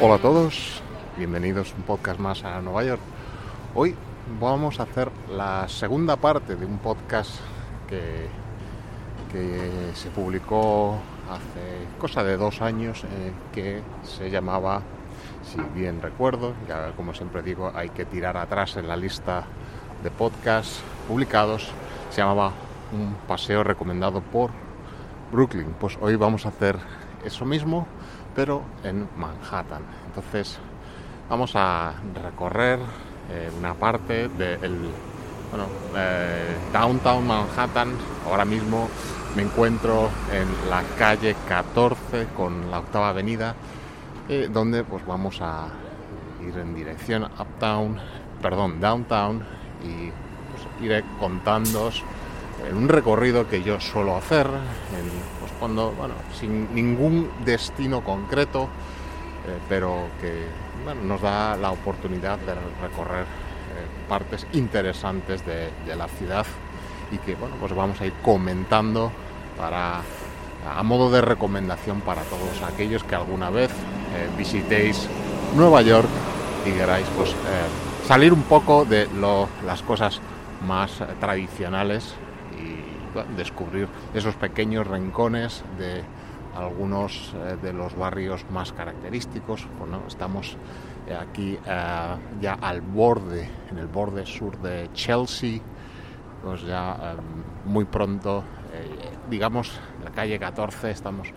Hola a todos, bienvenidos un podcast más a Nueva York. Hoy vamos a hacer la segunda parte de un podcast que, que se publicó hace cosa de dos años eh, que se llamaba, si bien recuerdo, ya como siempre digo, hay que tirar atrás en la lista de podcasts publicados, se llamaba Un paseo recomendado por Brooklyn. Pues hoy vamos a hacer eso mismo pero en Manhattan. Entonces vamos a recorrer eh, una parte del bueno, eh, downtown Manhattan. Ahora mismo me encuentro en la calle 14 con la octava avenida, eh, donde pues vamos a ir en dirección uptown, perdón, downtown y pues, iré contándoos en un recorrido que yo suelo hacer, pues cuando, bueno, sin ningún destino concreto, eh, pero que nos da la oportunidad de recorrer eh, partes interesantes de, la ciudad y que bueno, pues vamos a ir comentando para a modo de recomendación para todos aquellos que alguna vez eh, visitéis Nueva York y queráis pues salir un poco de las cosas más tradicionales descubrir esos pequeños rincones de algunos eh, de los barrios más característicos. Bueno, estamos eh, aquí eh, ya al borde, en el borde sur de Chelsea, pues ya muy pronto, digamos, la calle 14, estamos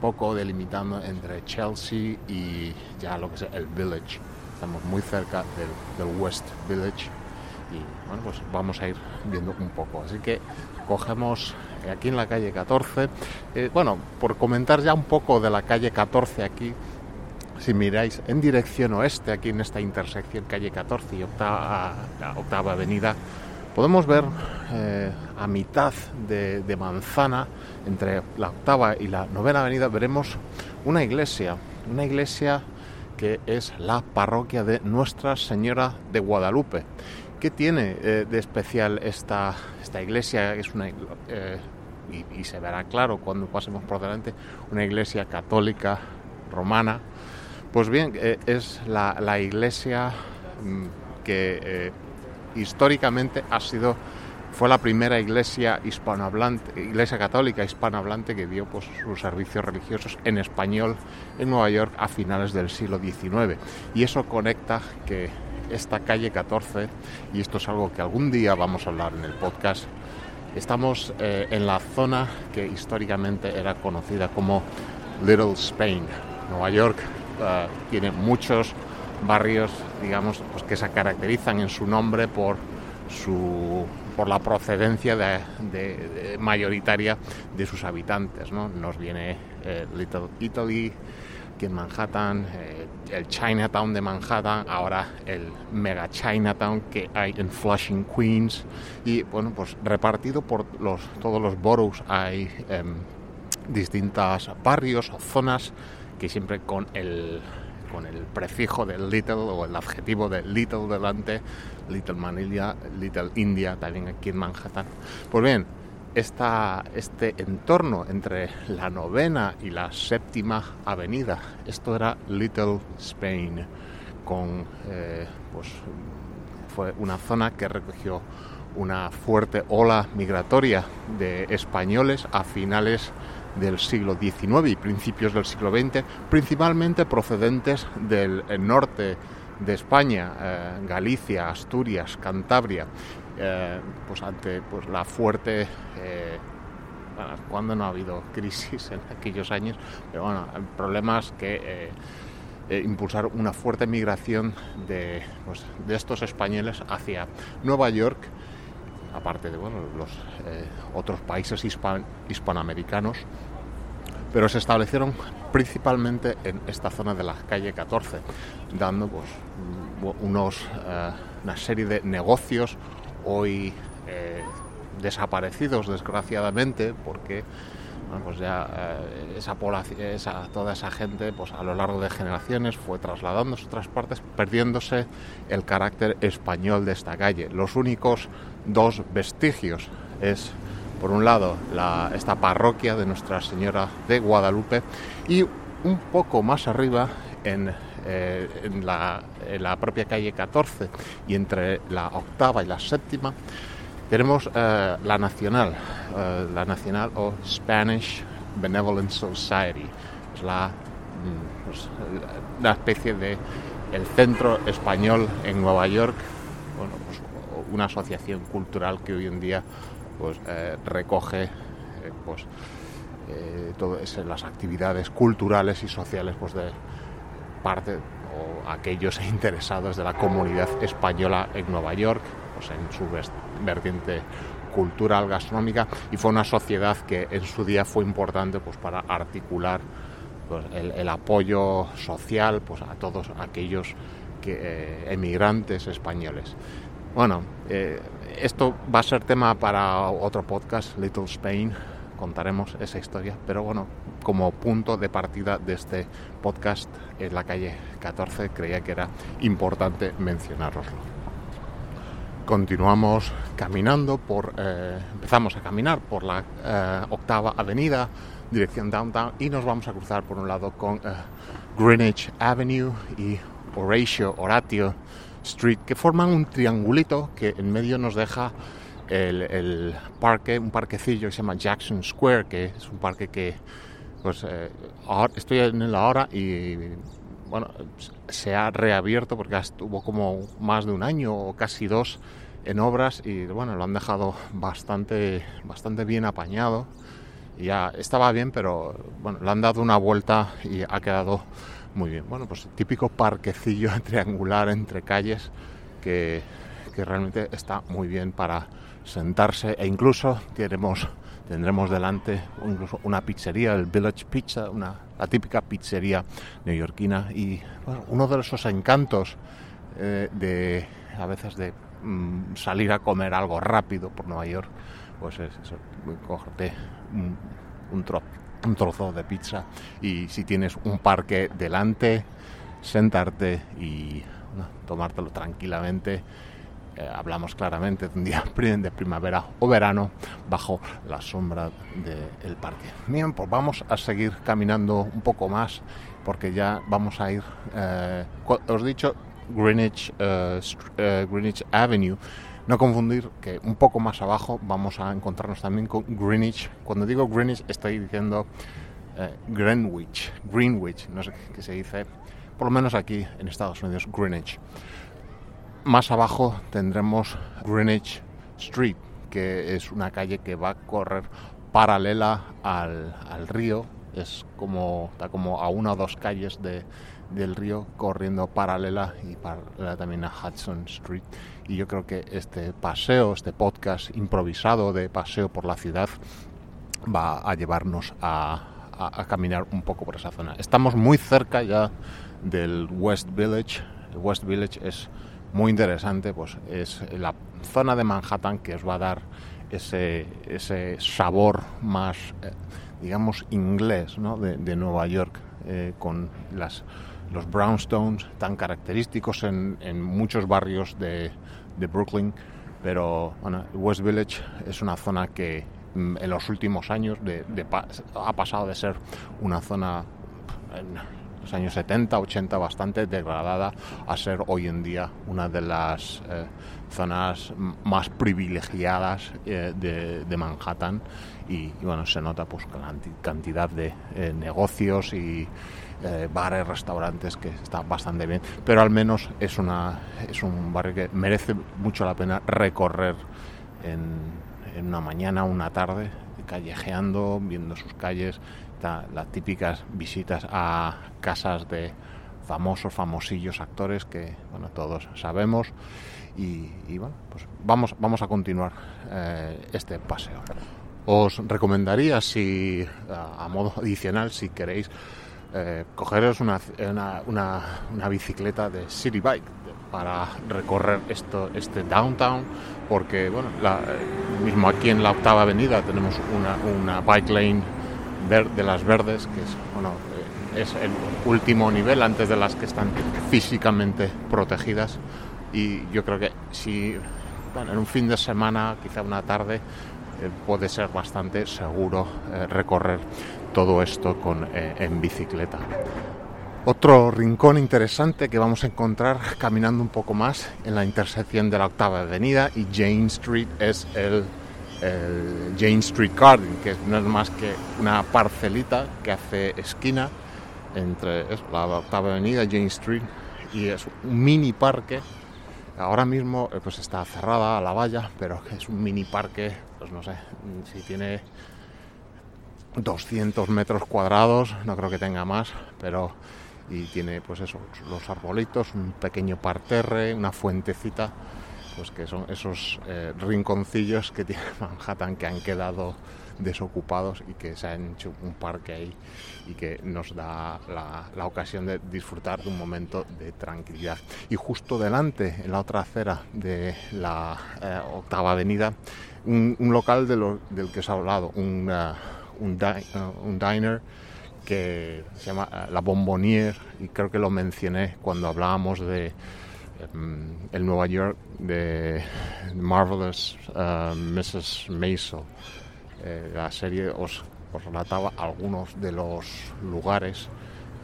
poco delimitando entre Chelsea y ya lo que es el Village. Estamos muy cerca del, del West Village y bueno, pues vamos a ir viendo un poco. Así que cogemos aquí en la calle 14. Eh, bueno, por comentar ya un poco de la calle 14 aquí, si miráis en dirección oeste, aquí en esta intersección calle 14 y octava, octava avenida, podemos ver eh, a mitad de, manzana, entre la octava y la novena avenida, veremos una iglesia, una iglesia que es la parroquia de Nuestra Señora de Guadalupe. ¿Qué tiene eh, de especial esta, esta iglesia? Es una, eh, y, se verá claro cuando pasemos por delante, una iglesia católica romana. Pues bien, eh, es la, iglesia mm, que históricamente ha sido fue la primera iglesia hispanohablante, iglesia católica hispanohablante que dio pues, sus servicios religiosos en español en Nueva York a finales del siglo XIX. Y eso conecta que esta calle 14, y esto es algo que algún día vamos a hablar en el podcast, estamos eh, en la zona que históricamente era conocida como Little Spain. Nueva York eh, tiene muchos barrios, digamos, pues que se caracterizan en su nombre por su por la procedencia de, mayoritaria de sus habitantes. ¿no? Nos viene eh, Little Italy, en Manhattan, eh, el Chinatown de Manhattan, ahora el Mega Chinatown que hay en Flushing, Queens, y bueno, pues repartido por los, todos los boroughs hay eh, distintos barrios o zonas que siempre con el con el prefijo de little o el adjetivo de little delante, Little Manila, Little India, también aquí en Manhattan. Pues bien, este entorno entre la novena y la séptima avenida. Esto era Little Spain, con, eh, pues, fue una zona que recogió una fuerte ola migratoria de españoles a finales del siglo XIX y principios del siglo XX, principalmente procedentes del norte de España, eh, Galicia, Asturias, Cantabria, eh, pues ante pues, la fuerte... Eh, cuando no ha habido crisis en aquellos años, pero bueno, problemas que impulsaron una fuerte migración de, pues, de estos españoles hacia Nueva York aparte de bueno, los otros países hispanoamericanos, pero se establecieron principalmente en esta zona de la calle 14, dando pues, unos, eh, una serie de negocios hoy eh, desaparecidos desgraciadamente porque pues ya eh, esa, toda esa gente pues a lo largo de generaciones fue trasladándose a otras partes perdiéndose el carácter español de esta calle. Los únicos dos vestigios es por un lado esta parroquia de Nuestra Señora de Guadalupe y un poco más arriba en, eh, la, propia calle 14 y entre la octava y la séptima tenemos eh, la Nacional, eh, la Nacional o Spanish Benevolent Society, es la, mm, pues, especie de el centro español en Nueva York, bueno, pues, una asociación cultural que hoy en día pues recoge pues todas las actividades culturales y sociales pues de parte o aquellos interesados de la comunidad española en Nueva York pues en su vertiente cultural gastronómica y fue una sociedad que en su día fue importante pues para articular pues, el, apoyo social pues a todos aquellos que, emigrantes españoles. Bueno esto va a ser tema para otro podcast, Little Spain, contaremos esa historia, pero bueno, como punto de partida de este podcast en la calle 14 creía que era importante mencionaroslo. Continuamos caminando por, eh, empezamos a caminar por la eh, octava avenida, dirección downtown, y nos vamos a cruzar por un lado con eh, Greenwich Avenue y Horatio, Horatio Street, que forman un triangulito que en medio nos deja el, parque, un parquecillo que se llama Jackson Square, que es un parque que pues eh, estoy en él ahora y bueno, se ha reabierto porque estuvo como más de un año o casi dos en obras y bueno, lo han dejado bastante, bastante bien apañado. Ya estaba bien, pero bueno, le han dado una vuelta y ha quedado muy bien. Bueno, pues típico parquecillo triangular entre calles que, realmente está muy bien para sentarse e incluso tendremos, delante incluso una pizzería, el Village Pizza, una, la típica pizzería neoyorquina y uno de esos encantos eh, de a veces de mm, salir a comer algo rápido por Nueva York, pues es cogerte un, un, un trozo de pizza y si tienes un parque delante, sentarte y tomártelo tranquilamente. Eh, hablamos claramente de un día de primavera o verano bajo la sombra del parque. Bien, pues vamos a seguir caminando un poco más porque ya vamos a ir, eh, os he dicho, Greenwich, eh, Greenwich Avenue no confundir que un poco más abajo vamos a encontrarnos también con Greenwich. Cuando digo Greenwich estoy diciendo Greenwich, Greenwich, no sé qué se dice, por lo menos aquí en Estados Unidos, Greenwich. Más abajo tendremos Greenwich Street, que es una calle que va a correr paralela al, al río, es como, está como a una o dos calles de, del río corriendo paralela y paralela también a Hudson Street. Y yo creo que este paseo, este podcast improvisado de paseo por la ciudad, va a llevarnos a, caminar un poco por esa zona. Estamos muy cerca ya del West Village. West Village es muy interesante, pues es la zona de Manhattan que os va a dar ese, ese sabor más, eh, digamos, inglés ¿no? de, Nueva York, eh, con las los brownstones tan característicos en, muchos barrios de, Brooklyn, pero West Village es una zona que mm, en los últimos años de, ha pasado de ser una zona en los años 70, 80 bastante degradada a ser hoy en día una de las eh, zonas más privilegiadas eh, de, Manhattan. Y, bueno, se nota pues la cantidad de eh, negocios y bares, restaurantes que está bastante bien, pero al menos es, una, es un barrio que merece mucho la pena recorrer en, en una mañana, una tarde, callejeando, viendo sus calles, las típicas visitas a casas de famosos, famosillos actores que bueno, todos sabemos. Y, bueno, pues vamos, vamos a continuar eh, este paseo. Os recomendaría, si a, modo adicional, si queréis, eh, cogeros una, una, bicicleta de City Bike para recorrer esto, este downtown, porque bueno, mismo aquí en la octava avenida tenemos una, una bike lane de las verdes, que es, bueno, eh, es el último nivel antes de las que están físicamente protegidas. Y yo creo que si en un fin de semana, quizá una tarde, eh, puede ser bastante seguro eh, recorrer todo esto con, en bicicleta. Otro rincón interesante que vamos a encontrar caminando un poco más en la intersección de la octava avenida y Jane Street es el el Jane Street Garden, que no es más que una parcelita que hace esquina entre la octava avenida Jane Street y es un mini parque. Ahora mismo eh, pues está cerrada la valla, pero es un mini parque, pues no sé, si tiene 200 metros cuadrados, no creo que tenga más, pero y tiene pues eso, los arbolitos, un pequeño parterre, una fuentecita pues que son esos eh, rinconcillos que tiene Manhattan que han quedado desocupados y que se han hecho un parque ahí y que nos da la, ocasión de disfrutar de un momento de tranquilidad. Y justo delante, en la otra acera de la eh, octava avenida, un, local del que os he hablado, un, uh, uh, un, diner que se llama uh, La Bombonier y creo que lo mencioné cuando hablábamos de el Nueva York de Marvelous uh, Mrs. Maisel. Eh, la serie os, relataba algunos de los lugares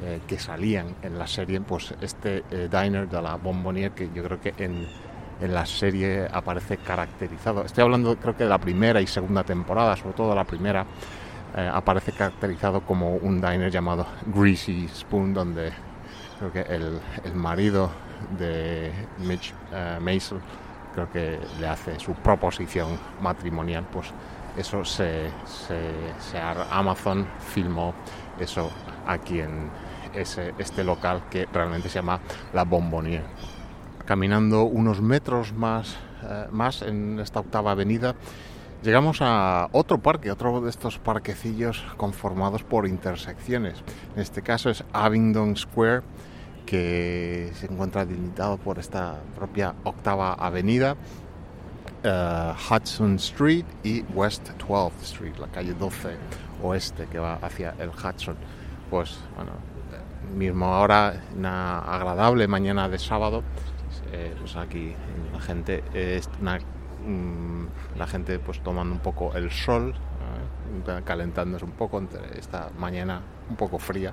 eh, que salían en la serie, pues este eh, diner de la Bombonier que yo creo que en, en, la serie aparece caracterizado. Estoy hablando creo que de la primera y segunda temporada, sobre todo la primera, aparece caracterizado como un diner llamado Greasy Spoon, donde creo que el, el marido de Mitch uh, creo que le hace su proposición matrimonial, pues eso se, se, Amazon filmó eso aquí en ese, este local que realmente se llama La Bombonier. Caminando unos metros más, eh, más en esta octava avenida, llegamos a otro parque, otro de estos parquecillos conformados por intersecciones. En este caso es Abingdon Square que se encuentra delimitado por esta propia octava avenida, eh, Hudson Street y West 12th Street, la calle 12 oeste que va hacia el Hudson. Pues bueno, mismo ahora, una agradable mañana de sábado, eh, pues aquí la gente mm, la gente pues tomando un poco el sol, eh, calentándose un poco entre esta mañana un poco fría.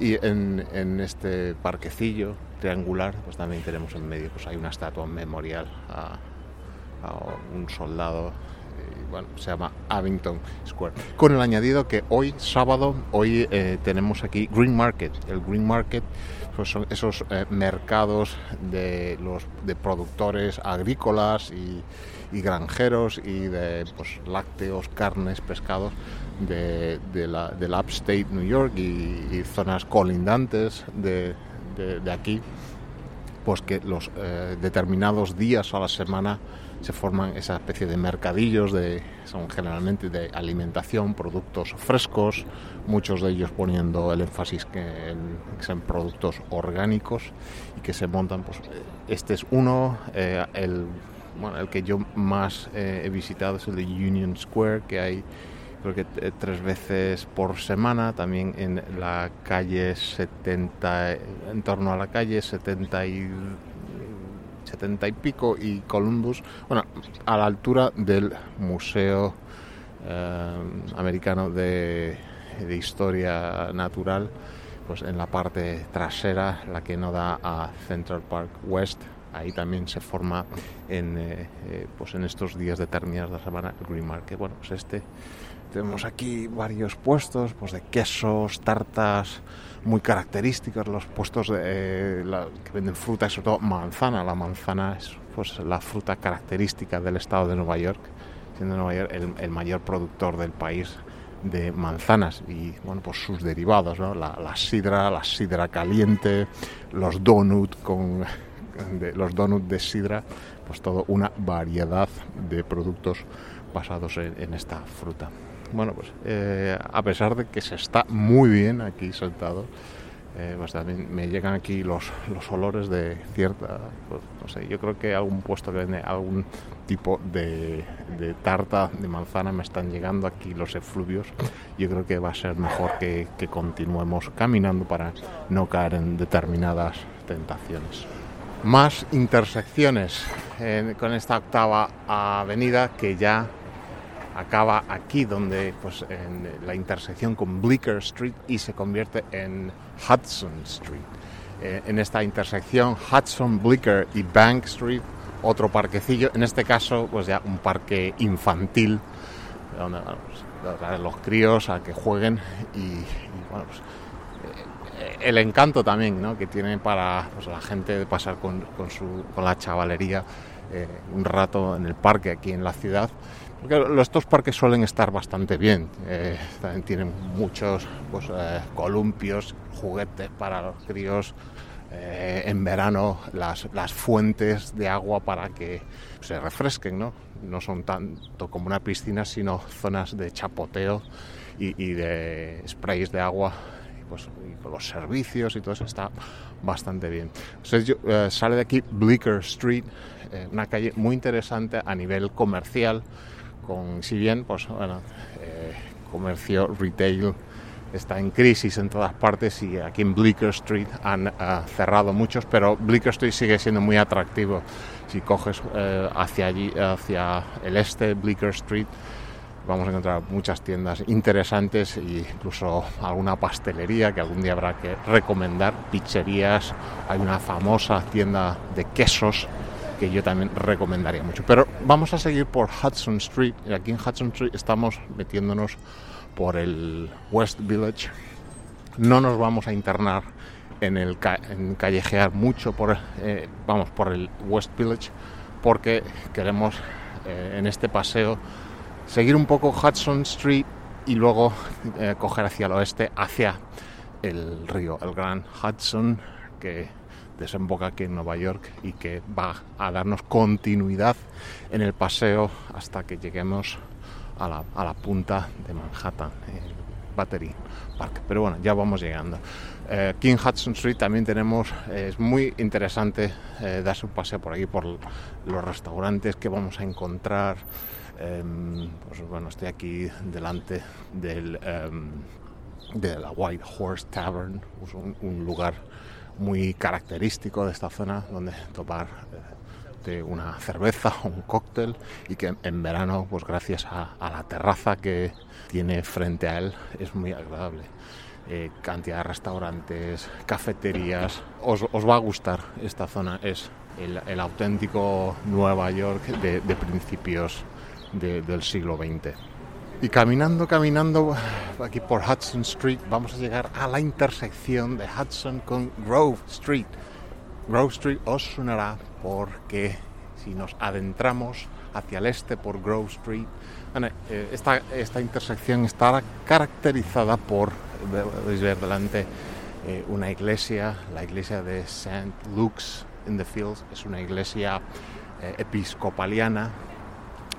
Y en, este parquecillo triangular, pues también tenemos en medio, pues hay una estatua memorial a, un soldado bueno, se llama Abington Square. Con el añadido que hoy, sábado, hoy eh, tenemos aquí Green Market. El Green Market pues son esos eh, mercados de los de productores agrícolas y, y granjeros y de pues, lácteos, carnes, pescados de, la, del upstate New York y, zonas colindantes de, de, aquí, pues que los eh, determinados días a la semana se forman esa especie de mercadillos de son generalmente de alimentación productos frescos muchos de ellos poniendo el énfasis que en, productos orgánicos y que se montan pues este es uno eh, el bueno, el que yo más eh, he visitado es el de Union Square que hay creo que eh, tres veces por semana, también en la calle 70, en torno a la calle 70 y, 70 y pico y Columbus, bueno, a la altura del Museo eh, americano de, historia natural, pues en la parte trasera, la que no da a Central Park West, ahí también se forma en, eh, pues en estos días determinados de la semana el Green Market. Bueno, pues este tenemos aquí varios puestos pues de quesos, tartas muy característicos, los puestos eh, que venden fruta sobre todo manzana. La manzana es pues la fruta característica del estado de Nueva York, siendo Nueva York el, mayor productor del país de manzanas. Y bueno pues sus derivados la, sidra la sidra caliente los donuts con de, los donuts de sidra pues todo una variedad de productos basados en esta fruta bueno pues eh, a pesar de que se está muy bien aquí sentado eh, pues también me llegan aquí los, los olores de cierta, pues, no sé, yo creo que algún puesto que vende algún tipo de, de tarta de manzana me están llegando aquí los efluvios. Yo creo que va a ser mejor que, que continuemos caminando para no caer en determinadas tentaciones. Más intersecciones eh, con esta octava avenida que ya acaba aquí donde pues en la intersección con Bleecker Street y se convierte en Hudson Street. Eh, en esta intersección Hudson, Bleecker y Bank Street otro parquecillo, en este caso pues ya un parque infantil donde bueno, pues, los críos a que jueguen y, y, bueno pues eh, el encanto también ¿no? que tiene para pues, la gente de pasar con, con, su, con la chavalería eh, un rato en el parque aquí en la ciudad porque estos parques suelen estar bastante bien. Eh, también tienen muchos pues, eh, columpios, juguetes para los críos. Eh, en verano las, las, fuentes de agua para que se refresquen, ¿no? No son tanto como una piscina, sino zonas de chapoteo y, y de sprays de agua. Pues, y con los servicios y todo eso está bastante bien. Entonces, yo, eh, sale de aquí Bleecker Street, eh, una calle muy interesante a nivel comercial con, si bien, pues bueno, eh, comercio, retail está en crisis en todas partes y aquí en Bleecker Street han uh, cerrado muchos, pero Bleecker Street sigue siendo muy atractivo. Si coges uh, hacia allí, hacia el este, Bleecker Street, vamos a encontrar muchas tiendas interesantes e incluso alguna pastelería que algún día habrá que recomendar, pizzerías, hay una famosa tienda de quesos que yo también recomendaría mucho. Pero vamos a seguir por Hudson Street. Y aquí en Hudson Street estamos metiéndonos por el West Village. No nos vamos a internar en el ca en callejear mucho por, eh, vamos, por el West Village porque queremos eh, en este paseo seguir un poco Hudson Street y luego eh, coger hacia el oeste, hacia el río, el Gran Hudson, que desemboca aquí en Nueva York y que va a darnos continuidad en el paseo hasta que lleguemos a la, a la punta de Manhattan, Battery Park. Pero bueno, ya vamos llegando. Eh, aquí en Hudson Street también tenemos, eh, es muy interesante eh, darse un paseo por aquí, por los restaurantes que vamos a encontrar. pues bueno, estoy aquí delante del, de la White Horse Tavern, un, un lugar muy característico de esta zona donde tomar eh, de una cerveza o un cóctel y que en verano pues gracias a, la terraza que tiene frente a él es muy agradable. Eh, cantidad de restaurantes cafeterías. Os, va a gustar esta zona. Es el, auténtico Nueva York de, principios de, del siglo XX y caminando, caminando aquí por Hudson Street vamos a llegar a la intersección de Hudson con Grove Street. Grove Street os sonará porque si nos adentramos hacia el este por Grove Street, bueno, esta, esta, intersección está caracterizada por, veis ver delante, eh, una iglesia, la iglesia de St. Luke's in the Fields, es una iglesia eh, episcopaliana,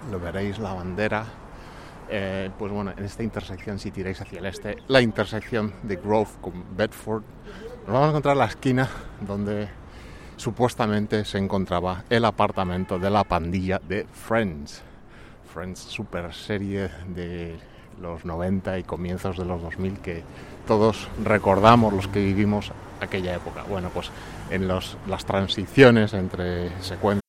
lo veréis la bandera eh, pues bueno, en esta intersección, si tiráis hacia el este, la intersección de Grove con Bedford, nos vamos a encontrar la esquina donde supuestamente se encontraba el apartamento de la pandilla de Friends. Friends, super serie de los 90 y comienzos de los 2000 que todos recordamos los que vivimos aquella época. Bueno, pues en los, las transiciones entre secuencias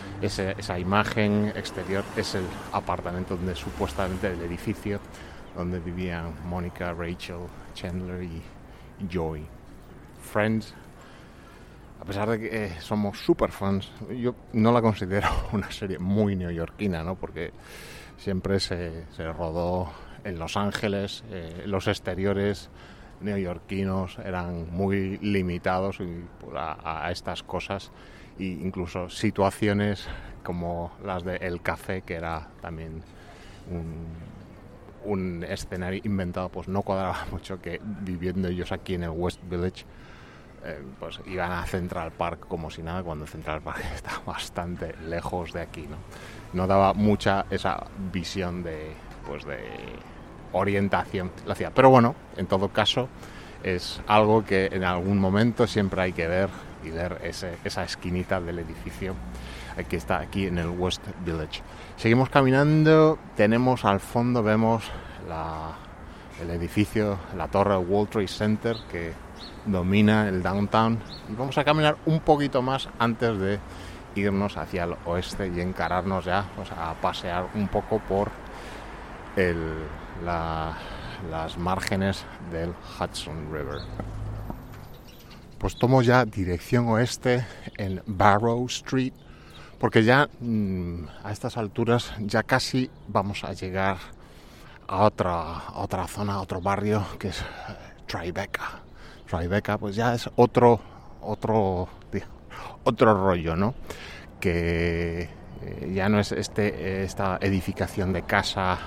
esa imagen exterior es el apartamento donde supuestamente el edificio donde vivían Mónica, Rachel, Chandler y Joey. Friends, a pesar de que eh, somos super fans, yo no la considero una serie muy neoyorquina, ¿no? Porque siempre se, se rodó en Los Ángeles, eh, los exteriores neoyorquinos eran muy limitados y a, a estas cosas e incluso situaciones como las de El Café, que era también un, un escenario inventado, pues no cuadraba mucho que viviendo ellos aquí en el West Village, eh, pues iban a Central Park como si nada, cuando Central Park está bastante lejos de aquí, ¿no? No daba mucha esa visión de, pues de orientación la ciudad. Pero bueno, en todo caso, es algo que en algún momento siempre hay que ver y ver esa esquinita del edificio que está aquí en el West Village. Seguimos caminando, tenemos al fondo, vemos el edificio, la torre World Trade Center que domina el downtown. Vamos a caminar un poquito más antes de irnos hacia el oeste y encararnos ya a pasear un poco por las márgenes del Hudson River. Pues tomo ya dirección oeste en Barrow Street, porque ya mm, a estas alturas ya casi vamos a llegar a otra, otra zona, a otro barrio que es eh, Tribeca. Tribeca pues ya es otro, otro, otro rollo, ¿no? Que eh, ya no es este, esta edificación de casa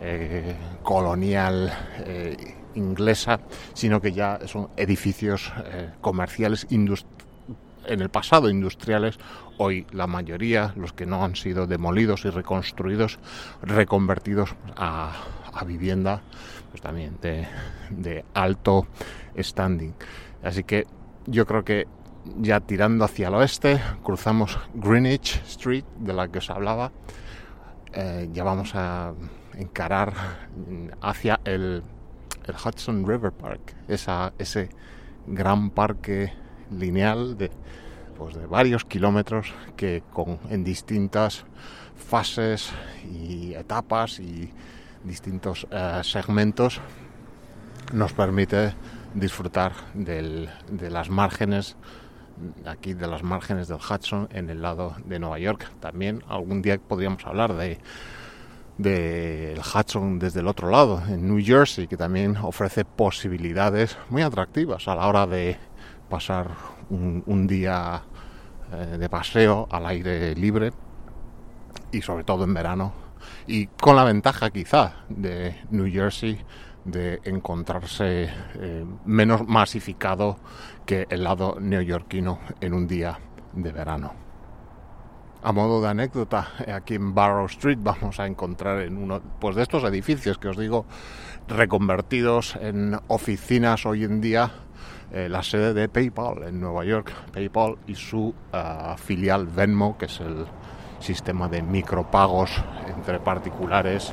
eh, colonial inglesa, sino que ya son edificios eh, comerciales en el pasado industriales, hoy la mayoría, los que no han sido demolidos y reconstruidos, reconvertidos a, vivienda, pues también de, alto standing. Así que yo creo que ya tirando hacia el oeste, cruzamos Greenwich Street, de la que os hablaba, eh, ya vamos a encarar hacia el, el Hudson River Park, esa, ese gran parque lineal de, pues de varios kilómetros que con, en distintas fases y etapas y distintos eh, segmentos nos permite disfrutar del- de las márgenes aquí de las márgenes del Hudson en el lado de Nueva York. También algún día podríamos hablar de del Hudson desde el otro lado, en New Jersey, que también ofrece posibilidades muy atractivas a la hora de pasar un, día eh, de paseo al aire libre y sobre todo en verano y con la ventaja quizá de New Jersey de encontrarse eh, menos masificado que el lado neoyorquino en un día de verano. A modo de anécdota, aquí en Barrow Street vamos a encontrar en uno pues de estos edificios que os digo reconvertidos en oficinas hoy en día eh, la sede de PayPal en Nueva York, PayPal y su uh, filial Venmo, que es el sistema de micropagos entre particulares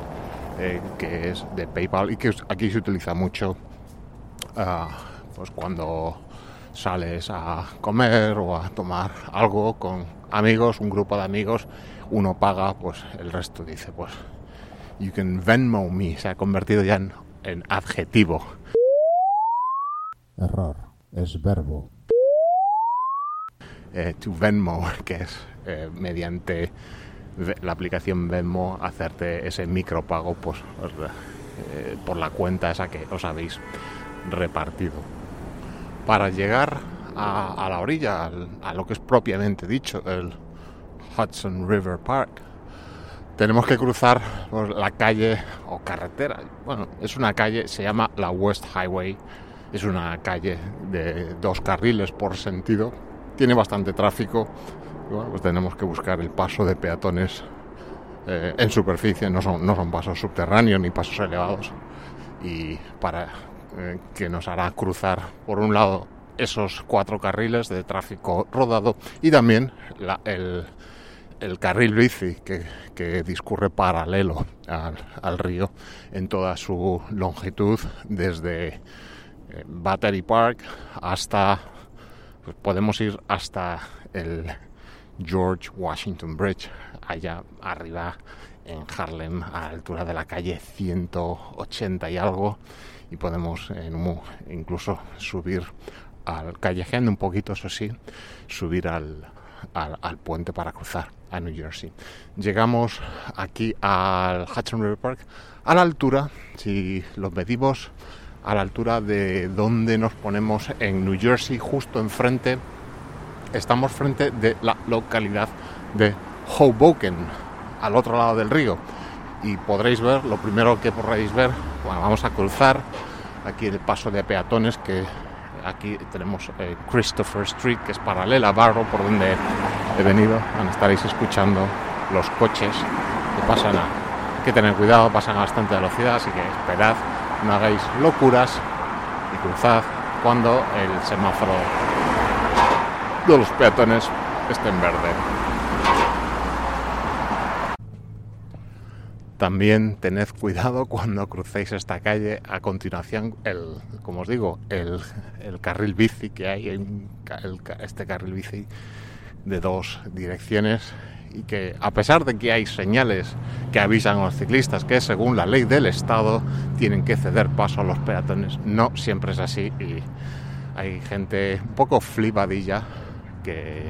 eh, que es de PayPal y que aquí se utiliza mucho uh, pues cuando sales a comer o a tomar algo con amigos, un grupo de amigos, uno paga, pues el resto dice, pues you can Venmo me, se ha convertido ya en, en adjetivo. Error, es verbo. Eh, to Venmo, que es eh, mediante la aplicación Venmo hacerte ese micropago pues, eh, por la cuenta esa que os habéis repartido. Para llegar a, la orilla, a lo que es propiamente dicho el Hudson River Park, tenemos que cruzar la calle o carretera. Bueno, es una calle, se llama la West Highway. Es una calle de dos carriles por sentido. Tiene bastante tráfico. Pues tenemos que buscar el paso de peatones eh, en superficie. No son, no son pasos subterráneos ni pasos elevados. Y para eh, que nos hará cruzar por un lado esos cuatro carriles de tráfico rodado y también el carril bici que, que discurre paralelo al, al, río en toda su longitud desde eh, Battery Park hasta pues podemos ir hasta el George Washington Bridge allá arriba en Harlem a la altura de la calle 180 y algo y podemos incluso subir al callejeando un poquito eso sí subir al, al, al puente para cruzar a New Jersey. Llegamos aquí al Hudson River Park a la altura, si los medimos, a la altura de donde nos ponemos en New Jersey, justo enfrente, estamos frente de la localidad de Hoboken, al otro lado del río. Y podréis ver, lo primero que podréis ver, bueno, vamos a cruzar aquí el paso de peatones que aquí tenemos eh, Christopher Street, que es paralela a Barro, por donde he venido. Bueno, estaréis escuchando los coches que pasan a... Hay que tener cuidado, pasan a bastante velocidad, así que esperad, no hagáis locuras y cruzad cuando el semáforo de los peatones esté en verde. También tened cuidado cuando crucéis esta calle. A continuación, el, como os digo, el, el carril bici que hay, el, este carril bici de dos direcciones y que a pesar de que hay señales que avisan a los ciclistas que según la ley del Estado tienen que ceder paso a los peatones, no siempre es así y hay gente un poco flipadilla que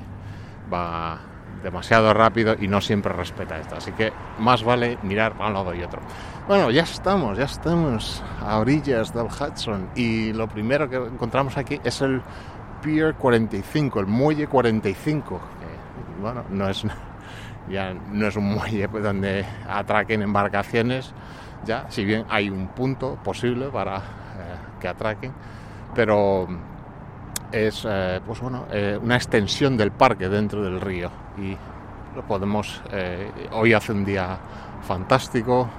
va demasiado rápido y no siempre respeta esto. Así que más vale mirar para un lado y otro. Bueno, ya estamos, ya estamos a orillas del Hudson y lo primero que encontramos aquí es el Pier 45, el muelle 45. Que, bueno, no es ya no es un muelle pues, donde atraquen embarcaciones, ya, si bien hay un punto posible para eh, que atraquen, pero es eh, pues bueno, eh, una extensión del parque dentro del río y lo podemos eh, hoy hace un día fantástico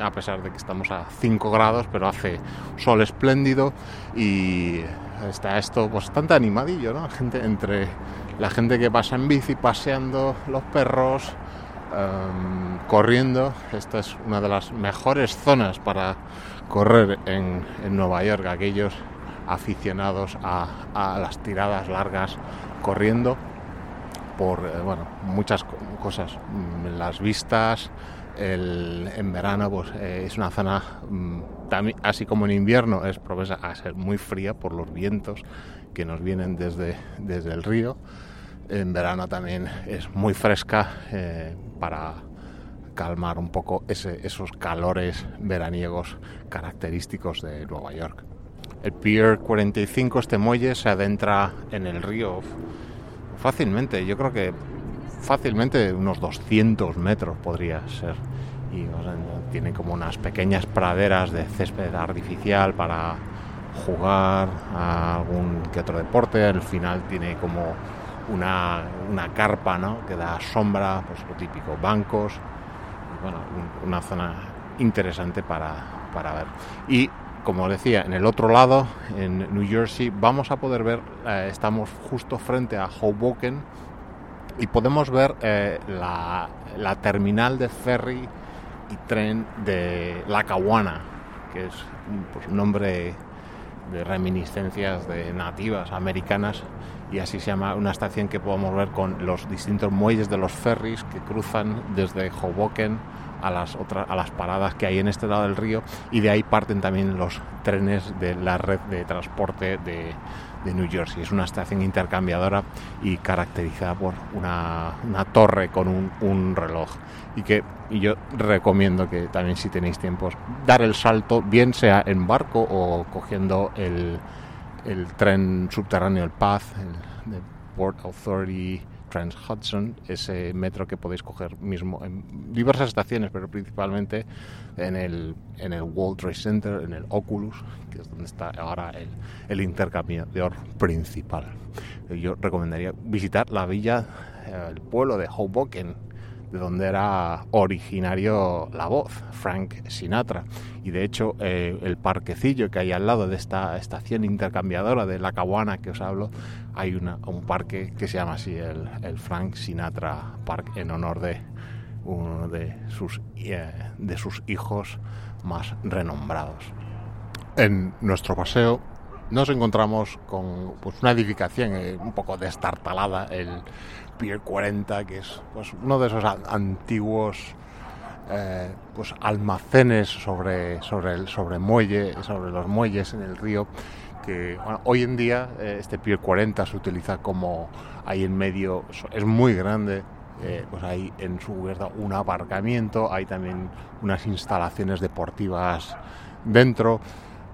a pesar de que estamos a 5 grados pero hace sol espléndido y está esto bastante animadillo ¿no? gente entre la gente que pasa en bici paseando los perros um, corriendo esta es una de las mejores zonas para correr en, en Nueva York aquellos aficionados a, las tiradas largas corriendo por eh, bueno, muchas cosas, mm, las vistas, el, en verano pues, eh, es una zona, mm, así como en invierno, es propensa a ser muy fría por los vientos que nos vienen desde, desde el río. En verano también es muy fresca eh, para calmar un poco esos calores veraniegos característicos de Nueva York. El Pier 45, este muelle, se adentra en el río fácilmente. Yo creo que fácilmente unos 200 metros podría ser. Y tiene como unas pequeñas praderas de césped artificial para jugar a algún que otro deporte. Al final tiene como una, una carpa ¿no? que da sombra, pues lo típico, bancos. Bueno, una zona interesante para, para ver. Y como decía, en el otro lado, en New Jersey, vamos a poder ver, eh, estamos justo frente a Hoboken y podemos ver eh, la, la, terminal de ferry y tren de Lackawanna, que es un pues, nombre de reminiscencias de nativas americanas y así se llama una estación que podemos ver con los distintos muelles de los ferries que cruzan desde Hoboken a las otras a las paradas que hay en este lado del río y de ahí parten también los trenes de la red de transporte de, de New Jersey. Es una estación intercambiadora y caracterizada por una, una torre con un, un, reloj. Y que yo recomiendo que también si tenéis tiempo dar el salto, bien sea en barco o cogiendo el, el tren subterráneo, el PATH, el, el Port Authority Trans Hudson, ese metro que podéis coger mismo en diversas estaciones, pero principalmente en el, en el World Trade Center, en el Oculus, que es donde está ahora el, el intercambiador principal. Yo recomendaría visitar la villa, eh, el pueblo de Hoboken, de donde era originario la voz, Frank Sinatra. Y de hecho, eh, el parquecillo que hay al lado de esta estación intercambiadora de La Caguana que os hablo, hay una, un parque que se llama así, el, el, Frank Sinatra Park, en honor de uno de sus, eh, de sus hijos más renombrados. En nuestro paseo nos encontramos con pues, una edificación eh, un poco destartalada, el Pier 40, que es pues, uno de esos antiguos eh, pues, almacenes sobre, sobre, el, sobre, muelle, sobre los muelles en el río. Que hoy en día eh, este Pier 40 se utiliza como ahí en medio, es muy grande, pues hay en su cubierta un aparcamiento, hay también unas instalaciones deportivas dentro.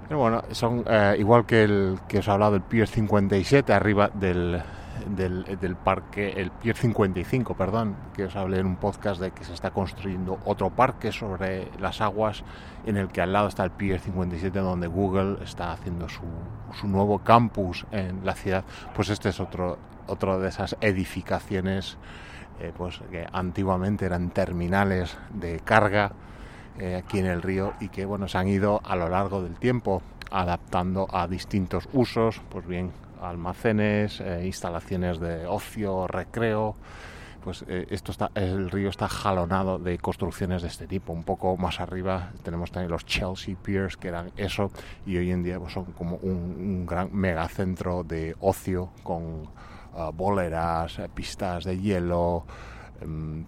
Pero bueno, son eh, igual que el que os he hablado del Pier 57 arriba del, del, del, parque, el Pier 55, perdón, que os hablé en un podcast de que se está construyendo otro parque sobre las aguas en el que al lado está el Pier 57 donde Google está haciendo su, su nuevo campus en la ciudad. Pues este es otro, otro de esas edificaciones eh, pues que antiguamente eran terminales de carga eh, aquí en el río y que bueno se han ido a lo largo del tiempo adaptando a distintos usos, pues bien almacenes, eh, instalaciones de ocio, recreo, pues eh, esto está, el río está jalonado de construcciones de este tipo. Un poco más arriba tenemos también los Chelsea Piers, que eran eso, y hoy en día pues, son como un, un gran megacentro de ocio con uh, boleras, pistas de hielo,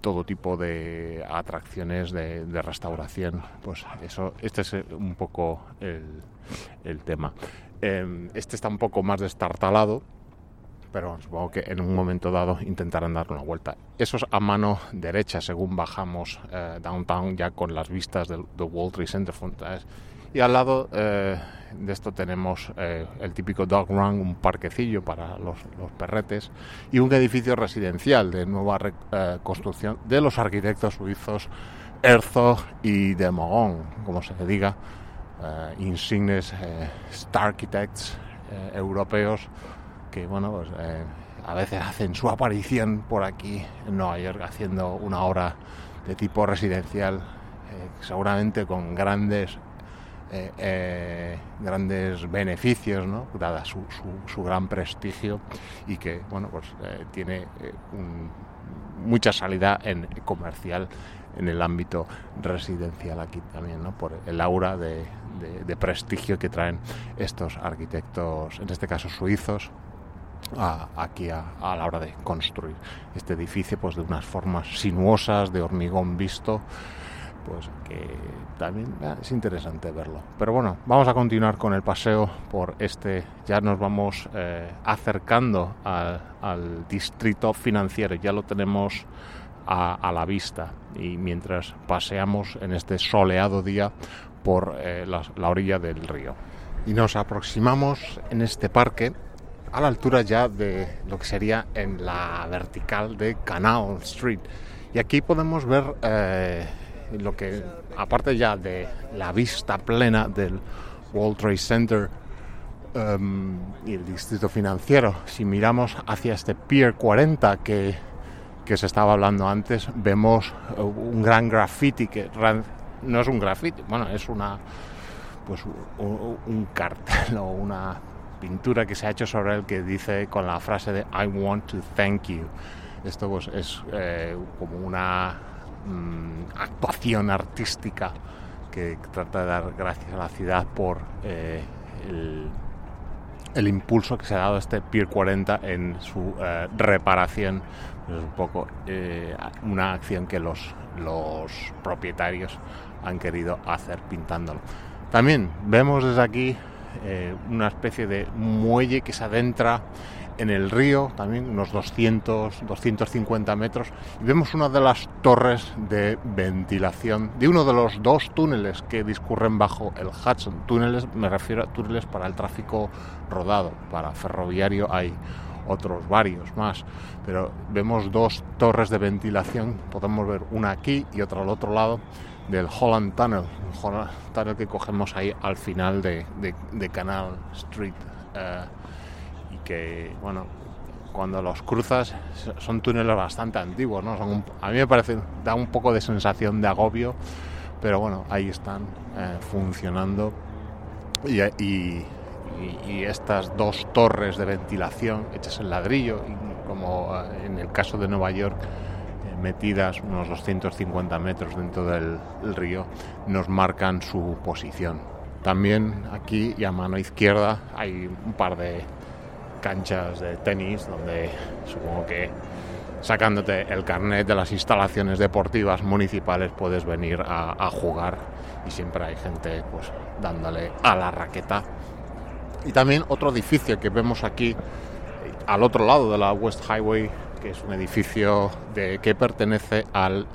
todo tipo de atracciones de, de, restauración. Pues eso, este es un poco el, el tema. Eh, este está un poco más destartalado, pero supongo que en un momento dado intentarán dar una vuelta. Eso es a mano derecha, según bajamos eh, downtown, ya con las vistas del, del World Trade Center. Y al lado eh, de esto tenemos eh, el típico dog run, un parquecillo para los, los, perretes y un edificio residencial de nueva eh, construcción de los arquitectos suizos Herzog y de Mogon, como se le diga, insignes star architects europeos que, bueno, pues a veces hacen su aparición por aquí en Nueva York haciendo una obra de tipo residencial, seguramente con grandes eh, eh, grandes beneficios, ¿no? dada su, gran prestigio y que bueno, pues, eh, tiene mucha salida en comercial en el ámbito residencial aquí también, ¿no? por el aura de, prestigio que traen estos arquitectos, en este caso suizos, aquí a, a, la hora de construir este edificio pues de unas formas sinuosas de hormigón visto pues que también eh, es interesante verlo. Pero bueno, vamos a continuar con el paseo por este, ya nos vamos eh, acercando al distrito financiero, ya lo tenemos a, a, la vista y mientras paseamos en este soleado día por eh, la, la orilla del río. Y nos aproximamos en este parque a la altura ya de lo que sería en la vertical de Canal Street. Y aquí podemos ver eh, lo que, aparte ya de la vista plena del World Trade Center um, y el distrito financiero, si miramos hacia este Pier 40 que, que se estaba hablando antes, vemos un gran graffiti que no es un graffiti, bueno, es una pues un, un cartel o una pintura que se ha hecho sobre él que dice con la frase de I want to thank you. Esto pues es eh, como una mm, actuación artística que trata de dar gracias a la ciudad por eh, el, el impulso que se ha dado a este Pier 40 en su eh, reparación. Es un poco eh, una acción que los, los propietarios han querido hacer pintándolo. También vemos desde aquí eh, una especie de muelle que se adentra en el río, también unos 200, 250 metros, y vemos una de las torres de ventilación de uno de los dos túneles que discurren bajo el Hudson. Túneles, me refiero a túneles para el tráfico rodado, para ferroviario hay otros varios más, pero vemos dos torres de ventilación, podemos ver una aquí y otra al otro lado del Holland Tunnel, el Holland Tunnel que cogemos ahí al final de, de, de Canal Street. Eh, que, bueno, cuando los cruzas son túneles bastante antiguos, ¿no? Son un- a mí me parece, da un poco de sensación de agobio, pero bueno, ahí están eh, funcionando y, y- y- estas dos torres de ventilación hechas en ladrillo, como eh, en el caso de Nueva York, eh, metidas unos 250 metros dentro del río, nos marcan su posición. También aquí y a mano izquierda hay un par de canchas de tenis donde supongo que sacándote el carnet de las instalaciones deportivas municipales puedes venir a, a jugar y siempre hay gente pues dándole a la raqueta y también otro edificio que vemos aquí al otro lado de la West Highway que es un edificio de, que pertenece al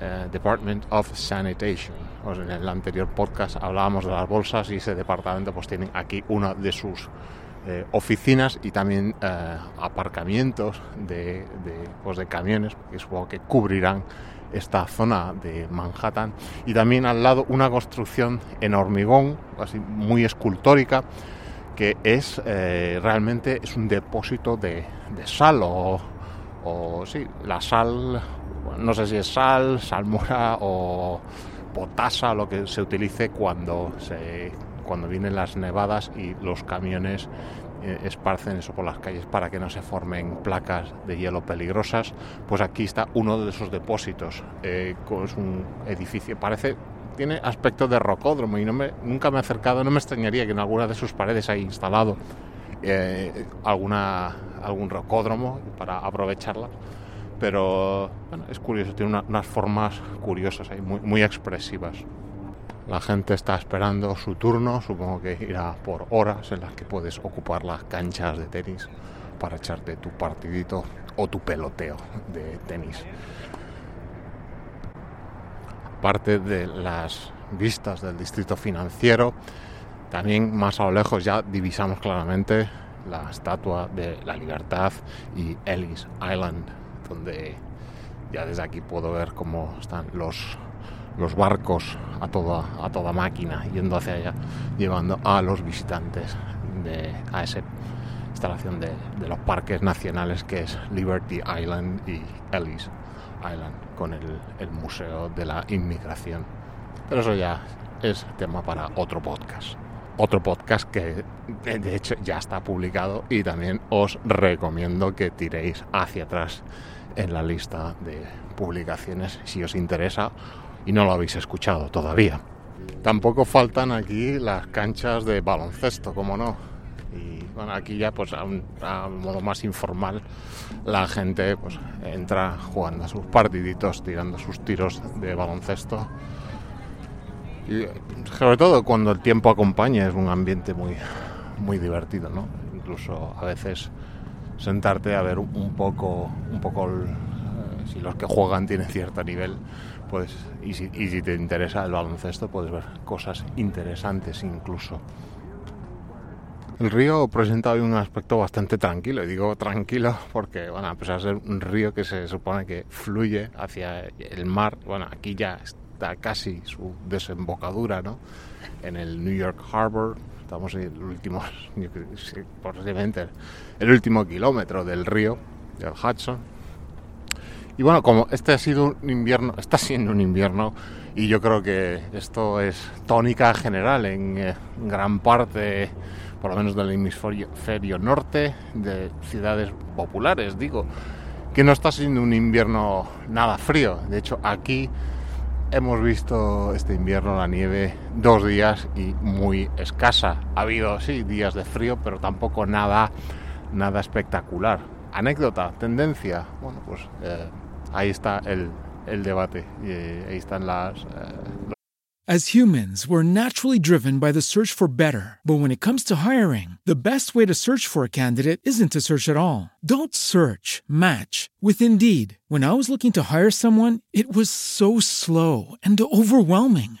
eh, Department of Sanitation. Sea, en el anterior podcast hablábamos de las bolsas y ese departamento pues tiene aquí una de sus eh, oficinas y también eh, aparcamientos de, pues, de camiones que supongo que cubrirán esta zona de Manhattan. Y también al lado una construcción en hormigón así muy escultórica que es eh, realmente es un depósito de, de sal o, o sí, la sal, no sé si es sal, salmura o potasa, lo que se utilice cuando, se, cuando vienen las nevadas y los camiones eh, esparcen eso por las calles para que no se formen placas de hielo peligrosas. Pues aquí está uno de esos depósitos. Eh, es un edificio, parece tiene aspecto de rocódromo y no me, nunca me he acercado, no me extrañaría que en alguna de sus paredes hay instalado eh, alguna, algún rocódromo para aprovecharla. Pero bueno, es curioso, tiene una, unas formas curiosas ahí, muy, muy expresivas. La gente está esperando su turno, supongo que irá por horas en las que puedes ocupar las canchas de tenis para echarte tu partidito o tu peloteo de tenis parte de las vistas del distrito financiero. También más a lo lejos ya divisamos claramente la estatua de la libertad y Ellis Island, donde ya desde aquí puedo ver cómo están los, los barcos a toda, a toda máquina yendo hacia allá, llevando a los visitantes a esa instalación de, de los parques nacionales que es Liberty Island y Ellis Island con el, el, Museo de la Inmigración. Pero eso ya es tema para otro podcast. Otro podcast que de hecho ya está publicado y también os recomiendo que tiréis hacia atrás en la lista de publicaciones si os interesa y no lo habéis escuchado todavía. Tampoco faltan aquí las canchas de baloncesto, como no. Y aquí ya pues a modo más informal la gente pues entra jugando a sus partiditos, tirando sus tiros de baloncesto. Y sobre todo cuando el tiempo acompaña es un ambiente muy, muy divertido, ¿no? Incluso a veces sentarte a ver un poco, un poco eh, si los que juegan tienen cierto nivel, pues y si, y si te interesa el baloncesto puedes ver cosas interesantes incluso. El río presenta hoy un aspecto bastante tranquilo, y digo tranquilo porque, bueno, a pesar de ser un río que se supone que fluye hacia el mar, bueno, aquí ya está casi su desembocadura, ¿no? En el New York Harbor, estamos en el último, posiblemente el último kilómetro del río, del Hudson, Y bueno, como este ha sido un invierno, está siendo un invierno, y yo creo que esto es tónica general en eh, gran parte, por lo menos del hemisferio norte, de ciudades populares, digo, que no está siendo un invierno nada frío. De hecho, aquí hemos visto este invierno la nieve dos días y muy escasa. Ha habido, sí, días de frío, pero tampoco nada, nada espectacular. Anécdota, tendencia, bueno, pues eh, ahí está el, el debate y eh, ahí están las... Eh, As humans, we're naturally driven by the search for better. But when it comes to hiring, the best way to search for a candidate isn't to search at all. Don't search, match with Indeed. When I was looking to hire someone, it was so slow and overwhelming.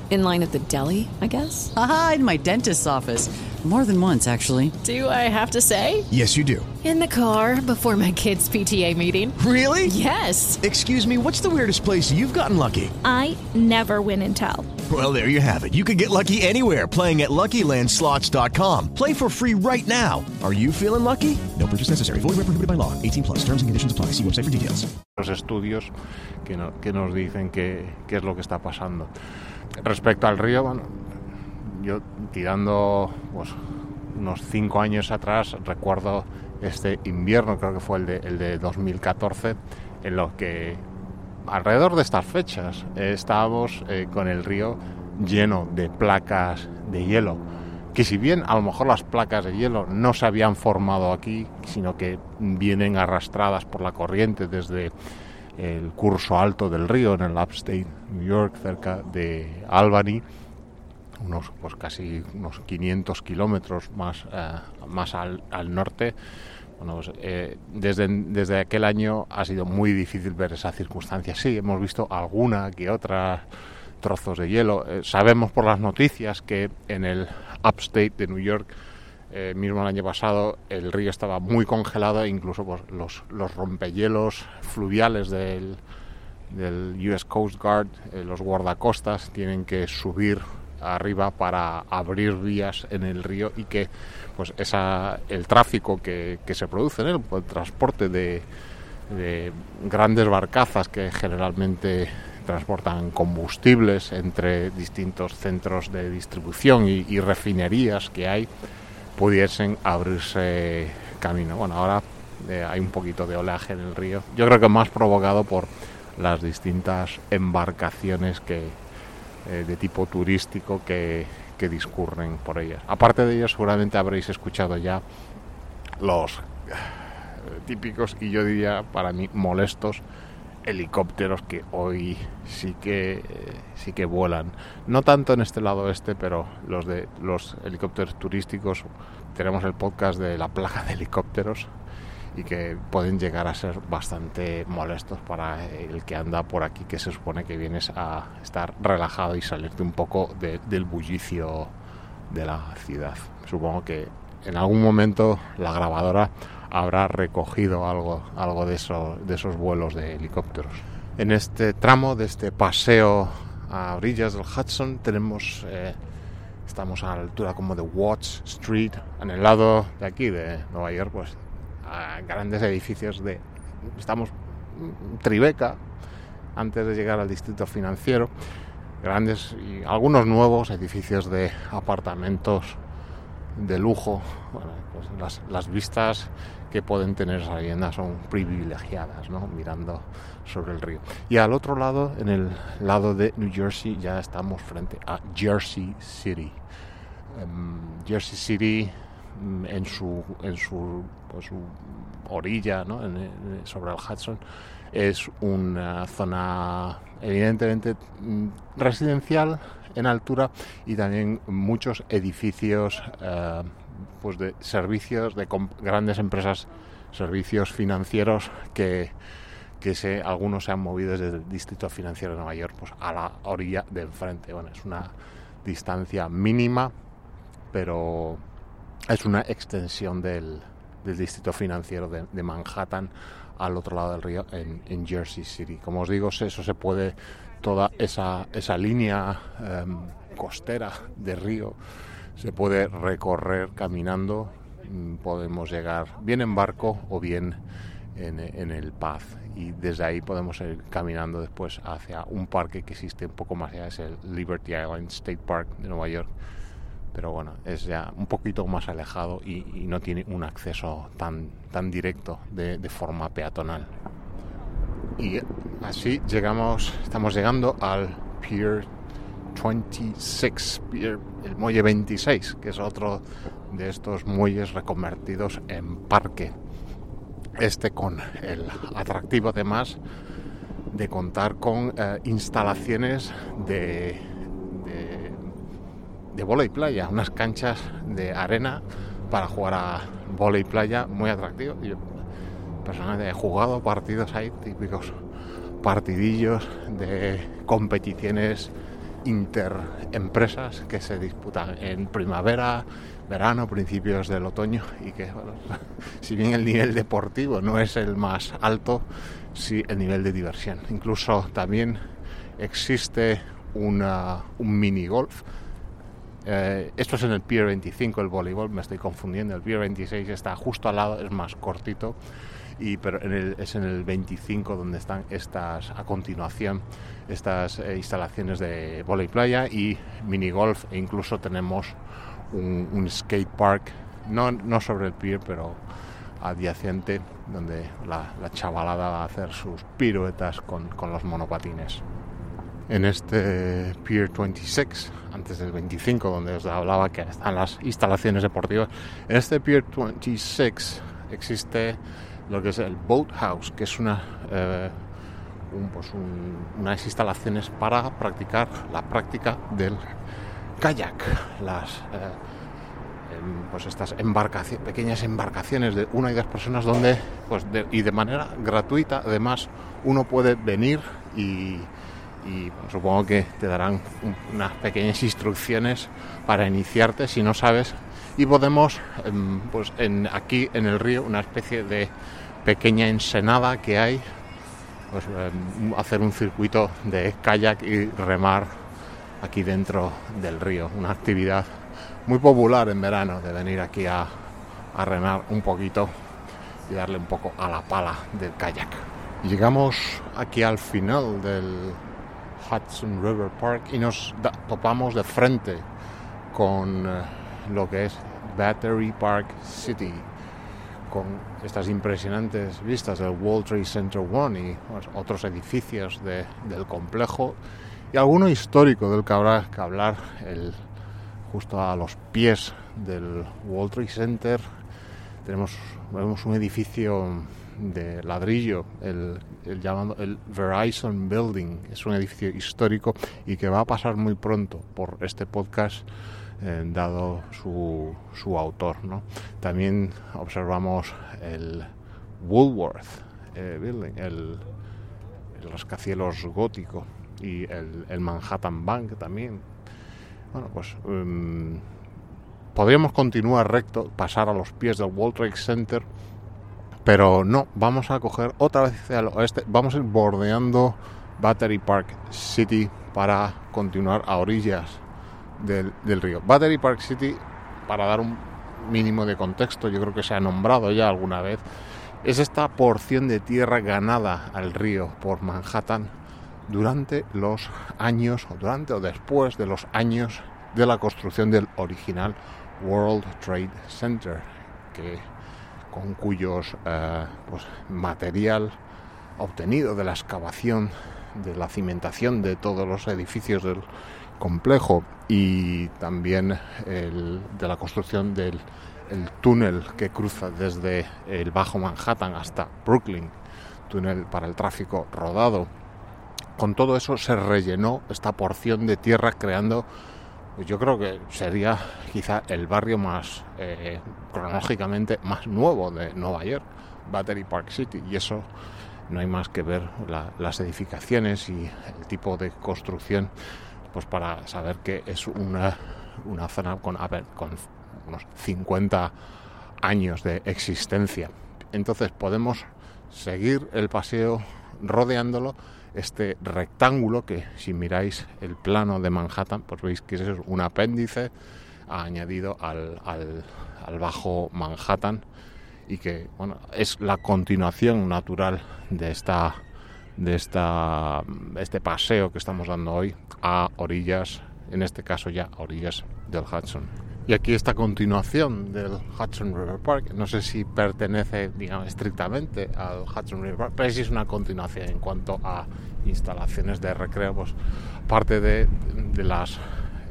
In line at the deli, I guess? Aha, in my dentist's office. More than once, actually. Do I have to say? Yes, you do. In the car before my kids' PTA meeting. Really? Yes. Excuse me, what's the weirdest place you've gotten lucky? I never win and tell. Well, there you have it. You can get lucky anywhere playing at LuckyLandSlots.com. Play for free right now. Are you feeling lucky? No purchase necessary. Void where prohibited by law. 18 plus. Terms and conditions apply. See website for details. Los estudios que, no, que nos dicen qué es lo que está pasando. Respecto al río, yo tirando pues, unos cinco años atrás, recuerdo este invierno, creo que fue el de, el de 2014, en lo que alrededor de estas fechas eh, estábamos con el río lleno de placas de hielo, que si bien a lo mejor las placas de hielo no se habían formado aquí, sino que vienen arrastradas por la corriente desde el curso alto del río en el upstate New York, cerca de Albany, unos pues casi unos 500 kilómetros más, eh, más al, al, norte. Bueno, pues, eh, desde, desde aquel año ha sido muy difícil ver esa circunstancia. Sí, hemos visto alguna que otra trozos de hielo. Eh, sabemos por las noticias que en el upstate de New York, eh, mismo el año pasado, el río estaba muy congelado incluso pues, los, los rompehielos fluviales del, del US Coast Guard, eh, los guardacostas, tienen que subir arriba para abrir vías en el río y que pues esa el tráfico que, que se produce en él, el transporte de, de grandes barcazas que generalmente transportan combustibles entre distintos centros de distribución y, refinerías que hay pudiesen abrirse camino. Bueno, ahora eh, hay un poquito de oleaje en el río. Yo creo que más provocado por las distintas embarcaciones que, eh, de tipo turístico que, que, discurren por ellas. Aparte de ellos, seguramente habréis escuchado ya los eh, típicos y yo diría para mí molestos helicópteros que hoy sí que sí que vuelan. No tanto en este lado este pero los de los helicópteros turísticos. Tenemos el podcast de la plaga de helicópteros y que pueden llegar a ser bastante molestos para el que anda por aquí que se supone que vienes a estar relajado y salirte un poco de, del bullicio de la ciudad. Supongo que en algún momento la grabadora habrá recogido algo, algo de, eso, de esos vuelos de helicópteros. En este tramo de este paseo a orillas del Hudson tenemos, eh, estamos a la altura como de Watts Street, en el lado de aquí de Nueva York, pues a grandes edificios de, estamos en Tribeca, antes de llegar al distrito financiero, grandes y algunos nuevos edificios de apartamentos de lujo, bueno, pues las, las, vistas que pueden tener esas viviendas son privilegiadas, ¿no? mirando sobre el río. Y al otro lado, en el lado de New Jersey, ya estamos frente a Jersey City. Um, Jersey City, mm, en su, en su, pues, orilla, ¿no? En- sobre el Hudson, es una zona evidentemente mm, residencial en altura y también muchos edificios eh, pues de servicios de grandes empresas servicios financieros que que algunos se han movido desde el distrito financiero de Nueva York pues, a la orilla de enfrente. Bueno, es una distancia mínima, pero es una extensión del, del distrito financiero de, Manhattan al otro lado del río en, Jersey City. Como os digo, eso se puede, toda esa, esa línea em, costera de río se puede recorrer caminando. Mm, Podemos llegar bien en barco o bien en, en el Path y desde ahí podemos ir caminando después hacia un parque que existe un poco más allá, es el Liberty Island State Park de Nueva York pero bueno, es ya un poquito más alejado y, y no tiene un acceso tan, tan directo de, de forma peatonal. Y así llegamos, estamos llegando al Pier 26, pier- el muelle 26, que es otro de estos muelles reconvertidos en parque. Este con el atractivo además de contar con eh, instalaciones de, de de volei playa, unas canchas de arena para jugar a volei playa muy atractivo. Yo personalmente he jugado partidos ahí, típicos partidillos de competiciones interempresas que se disputan en primavera, verano, principios del otoño y que, bueno, si bien el nivel deportivo no es el más alto, sí el nivel de diversión. Incluso también existe una, un mini golf eh, esto es en el Pier 25, el voleibol, me estoy confundiendo. El Pier 26 está justo al lado, es más cortito, y, pero en el- es en el 25 donde están estas, a continuación, estas eh, instalaciones de volei playa y mini golf, e incluso tenemos un, un skate park, no, no sobre el pier, pero adyacente, donde la, la chavalada va a hacer sus piruetas con, con los monopatines en este Pier 26, antes del 25, donde os hablaba que están las instalaciones deportivas. En este Pier 26 existe lo que es el Boat House, que es una, eh, un, pues un- unas instalaciones para practicar la práctica del kayak. Las, eh, em, pues estas embarcaciones, pequeñas embarcaciones de una y dos personas donde, pues y de manera gratuita, además, uno puede venir y, supongo que te darán un- unas pequeñas instrucciones para iniciarte si no sabes y podemos em, pues en, aquí en el río una especie de pequeña ensenada que hay pues em, hacer un circuito de kayak y remar aquí dentro del río. Una actividad muy popular en verano de venir aquí a, a remar un poquito y darle un poco a la pala del kayak. Llegamos aquí al final del Hudson River Park y nos topamos de frente con eh, lo que es Battery Park City, con estas impresionantes vistas del World Trade Center One y pues, otros edificios de- del complejo y alguno histórico del que habrá que hablar, justo a los pies del World Center tenemos vemos un edificio de ladrillo, el, llamado el Verizon Building, es un edificio histórico y que va a pasar muy pronto por este podcast, eh, dado su, su autor. También observamos el Woolworth eh, Building, el, el rascacielos gótico y el, Manhattan Bank también. Bueno, pues em, podríamos continuar recto, pasar a los pies del World Trade Center, pero no, vamos a coger otra vez hacia el oeste, vamos a ir bordeando Battery Park City para continuar a orillas del río. Battery Park City, para dar un mínimo de contexto, yo creo que se ha nombrado ya alguna vez, es esta porción de tierra ganada al río por Manhattan durante los años, o durante o después de los años de la construcción del original World Trade Center, que, con cuyos eh, pues, material obtenido de la excavación, de la cimentación de todos los edificios del complejo y también el, de la construcción del el túnel que cruza desde el Bajo Manhattan hasta Brooklyn, túnel para el tráfico rodado. Con todo eso se rellenó esta porción de tierra creando, pues yo creo que sería quizá el barrio más eh, cronológicamente más nuevo de Nueva York, Battery Park City, y eso no hay más que ver las edificaciones y el tipo de construcción, pues para saber que es una, una zona con, con unos 50 años de existencia. Entonces podemos seguir el paseo rodeándolo, este rectángulo que si miráis el plano de Manhattan, pues veis que es un apéndice añadido al, bajo Manhattan y que bueno, es la continuación natural de esta de esta este paseo que estamos dando hoy a orillas, en este caso ya a orillas del Hudson. Y aquí esta continuación del Hudson River Park. No sé si pertenece, digamos, estrictamente al Hudson River Park, pero sí es una continuación en cuanto a instalaciones de recreo, pues parte de, las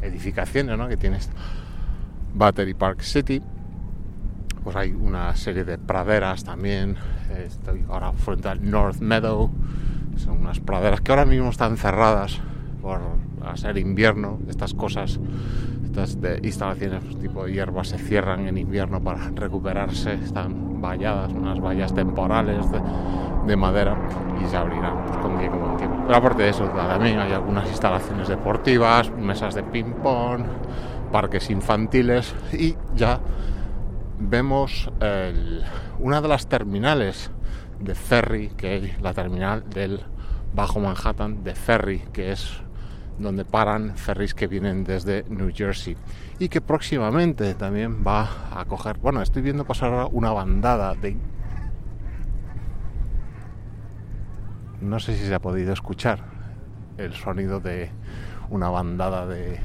edificaciones ¿no? que tiene Battery Park City. Pues hay una serie de praderas también. Estoy ahora frente al North Meadow. Son unas praderas que ahora mismo están cerradas por ser invierno. Estas cosas estas de instalaciones tipo de hierba se cierran en invierno para recuperarse, están valladas, unas vallas temporales de, madera y se abrirán pues, con tiempo. Pero aparte de eso, también hay algunas instalaciones deportivas, mesas de ping-pong, parques infantiles y ya vemos una de las terminales de ferry, que es la terminal del Bajo Manhattan de ferry, que es donde paran ferries que vienen desde New Jersey y que próximamente también va a coger, bueno, estoy viendo pasar una bandada de... No sé si se ha podido escuchar el sonido de una bandada de...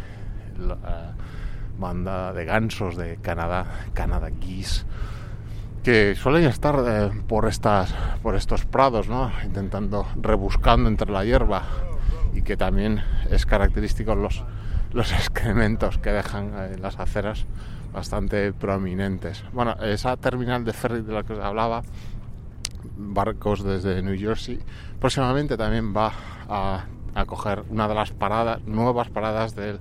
bandada de gansos de Canadá, Canada Geese que suelen estar eh, por estas por estos prados, ¿no? Intentando rebuscando entre la hierba y que también es característico los, los excrementos que dejan en las aceras bastante prominentes. Bueno, esa terminal de ferry de la que os hablaba, barcos desde New Jersey, próximamente también va a, a coger una de las paradas, nuevas paradas del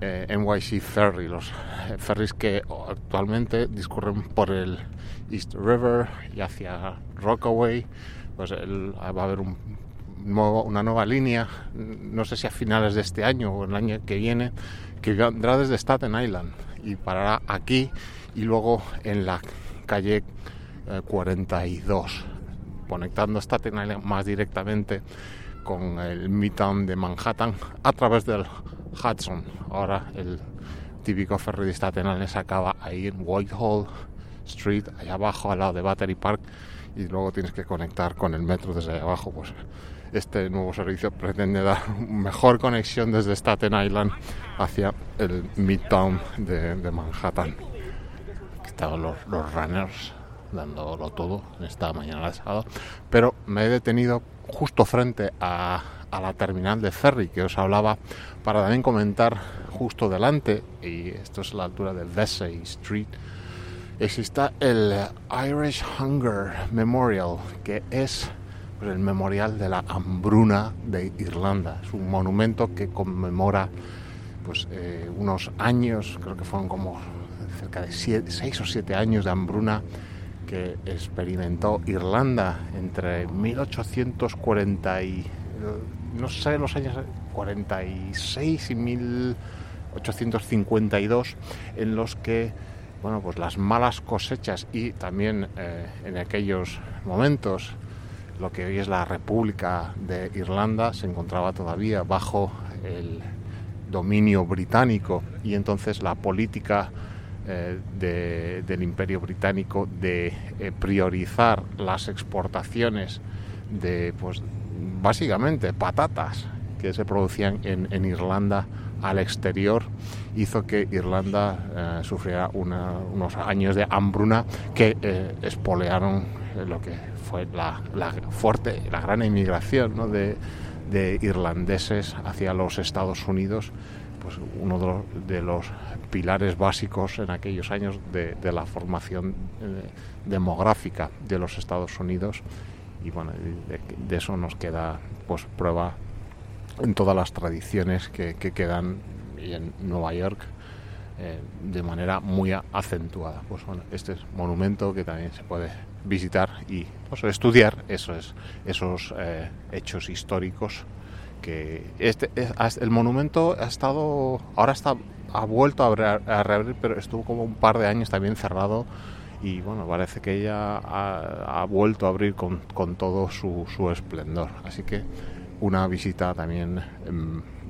eh, NYC Ferry, los ferries que actualmente discurren por el East River y hacia Rockaway, pues va a haber un una nueva línea, no sé si a finales de este año o el año que viene, que vendrá desde Staten Island y parará aquí y luego en la calle 42, eh, conectando Staten Island más directamente con el Midtown de Manhattan a través del Hudson. Ahora el típico ferry de Staten Island se acaba ahí en Whitehall Street, allá abajo al lado de Battery Park y luego tienes que conectar con el metro desde abajo, pues este nuevo servicio pretende dar mejor conexión desde Staten Island hacia el Midtown de, Manhattan. Estaban los, runners dándolo todo esta mañana de sábado, pero me he detenido justo frente a, la terminal de ferry que os hablaba para también comentar justo delante, y esto es la altura de Vesey Street, existe el Irish Hunger Memorial, que es el memorial de la hambruna de Irlanda. Es un monumento que conmemora pues, eh, unos años, creo que fueron como cerca de seis o siete años de hambruna que experimentó Irlanda entre 1840 y no sé los años 46 y 1852 en los que bueno pues las malas cosechas y también eh, en aquellos momentos lo que hoy es la República de Irlanda se encontraba todavía bajo el dominio británico y entonces la política eh, del imperio británico de eh, priorizar las exportaciones de pues básicamente patatas que se producían en, Irlanda al exterior hizo que Irlanda eh, sufriera unos años de hambruna que espolearon lo que fue la, fuerte, la gran inmigración de, de irlandeses hacia los Estados Unidos, pues uno de los, de los pilares básicos en aquellos años de, de la formación eh, demográfica de los Estados Unidos y bueno, de, de, eso nos queda pues prueba en todas las tradiciones que, que quedan y en Nueva York eh, de manera muy acentuada. Pues bueno, este es monumento que también se puede visitar y pues, estudiar esos, esos eh, hechos históricos que este el monumento ha estado ahora está ha vuelto a, reabrir pero estuvo como un par de años también cerrado y bueno parece que ella ha, ha vuelto a abrir con, con todo su, su, esplendor. Así que una visita también eh,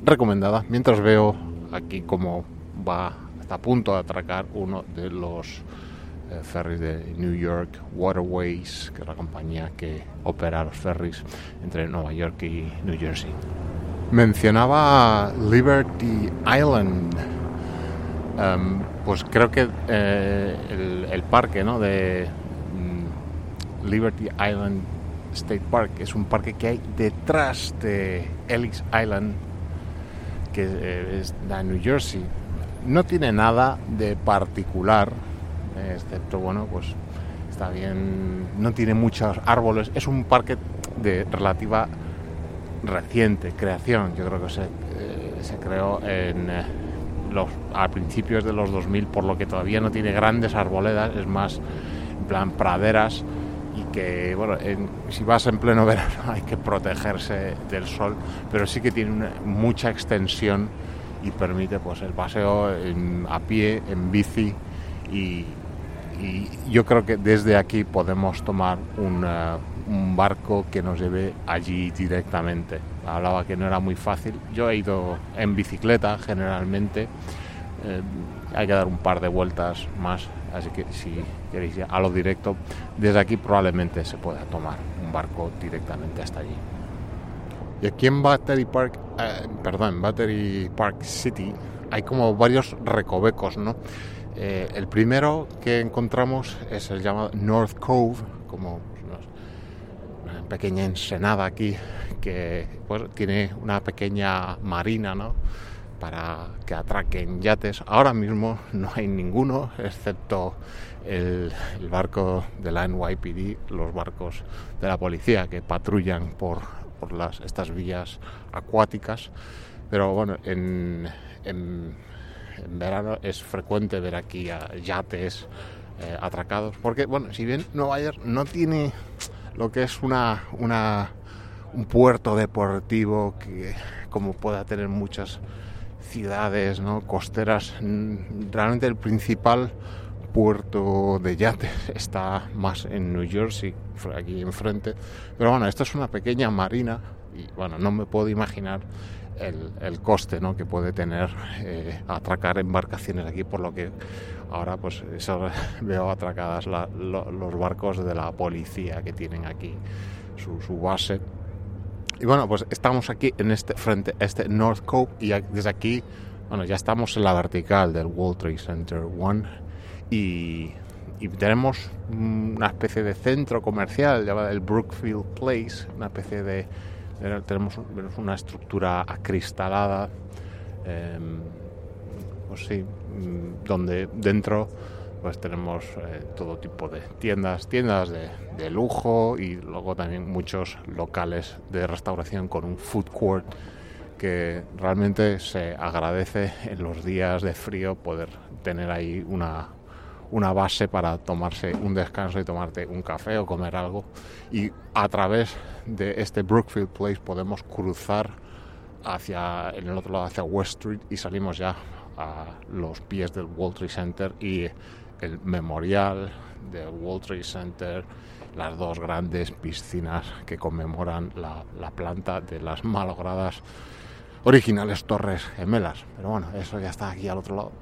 recomendada. Mientras veo aquí cómo va está a punto de atracar uno de los ferries de New York Waterways, que es la compañía que opera los ferries entre Nueva York y New Jersey. Mencionaba Liberty Island. Um, pues creo que eh, el, parque ¿no? de um, Liberty Island State Park es un parque que hay detrás de Ellis Island, que eh, es de New Jersey. No tiene nada de particular, excepto, bueno, pues está bien, no tiene muchos árboles, es un parque de relativa reciente creación, yo creo que se, eh, se creó en, eh, los, a principios de los 2000, por lo que todavía no tiene grandes arboledas, es más en plan praderas y que, bueno, en, si vas en pleno verano hay que protegerse del sol, pero sí que tiene mucha extensión y permite pues el paseo a pie, en bici y, y yo creo que desde aquí podemos tomar una, un barco que nos lleve allí directamente. Hablaba que no era muy fácil. Yo he ido en bicicleta generalmente. Eh, hay que dar un par de vueltas más, así que si queréis ir a lo directo, desde aquí probablemente se pueda tomar un barco directamente hasta allí. Y aquí en Battery Park, eh, perdón, Battery Park City hay como varios recovecos, ¿no? Eh, el primero que encontramos es el llamado North Cove, como una pequeña ensenada aquí que tiene una pequeña marina, ¿no? Para que atraquen yates. Ahora mismo no hay ninguno, excepto el, barco de la NYPD, los barcos de la policía que patrullan por, estas vías acuáticas. Pero bueno, en, en en verano es frecuente ver aquí a yates eh, atracados, porque bueno, si bien Nueva York no tiene lo que es una, una un puerto deportivo que como pueda tener muchas ciudades ¿no? costeras, realmente el principal puerto de yates está más en New Jersey, aquí enfrente, pero bueno, esto es una pequeña marina y bueno, no me puedo imaginar el, el coste ¿no? que puede tener eh, atracar embarcaciones aquí, por lo que ahora pues eso, veo atracadas la, lo, los barcos de la policía que tienen aquí su, su, base. Y bueno, pues estamos aquí en este frente, este North Cove, y desde aquí, bueno, ya estamos en la vertical del World Trade Center One y, y tenemos una especie de centro comercial llamado el Brookfield Place, una especie de tenemos una estructura acristalada, eh, pues sí, donde dentro pues tenemos eh, todo tipo de tiendas, tiendas de, lujo y luego también muchos locales de restauración con un food court que realmente se agradece en los días de frío poder tener ahí una, una base para tomarse un descanso y tomarte un café o comer algo. Y a través de este Brookfield Place podemos cruzar hacia en el otro lado hacia West Street y salimos ya a los pies del World Trade Center y el memorial del World Trade Center, las dos grandes piscinas que conmemoran la, la planta de las malogradas originales torres gemelas. Pero bueno, eso ya está aquí al otro lado.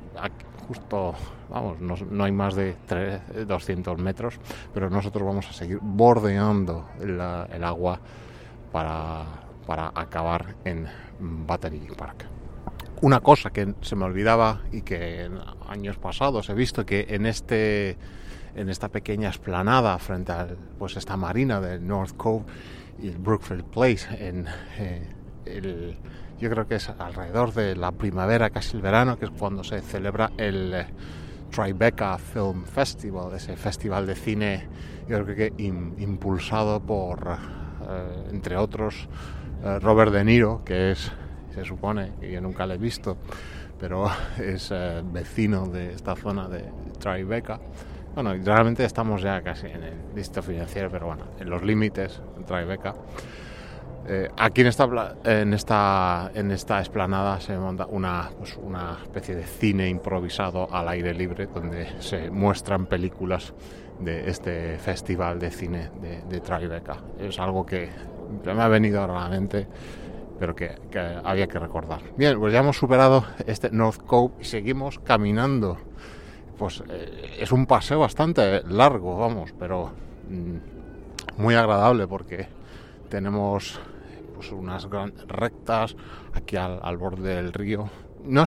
Justo, vamos, no, no, hay más de 3, 200 metros, pero nosotros vamos a seguir bordeando el, el agua para, para acabar en Battery Park. Una cosa que se me olvidaba y que en años pasados he visto que en este en esta pequeña esplanada frente a pues esta marina del North Cove y el Brookfield Place en, eh, el, yo creo que es alrededor de la primavera, casi el verano, que es cuando se celebra el eh, Tribeca Film Festival, ese festival de cine, yo creo que im- impulsado por, eh, entre otros, eh, Robert De Niro, que es, se supone, que yo nunca le he visto, pero es eh, vecino de esta zona de Tribeca. Bueno, realmente estamos ya casi en el listo financiero, pero bueno, en los límites de Tribeca. Eh, aquí en esta, en, esta, en esta esplanada se monta una, pues, una especie de cine improvisado al aire libre donde se muestran películas de este festival de cine de, Tribeca. Es algo que me ha venido a la mente, pero que, que había que recordar. Bien, pues ya hemos superado este North Cove y seguimos caminando. Pues eh, es un paseo bastante largo, vamos, pero mm, muy agradable porque tenemos pues unas gran rectas aquí al, al borde del río. No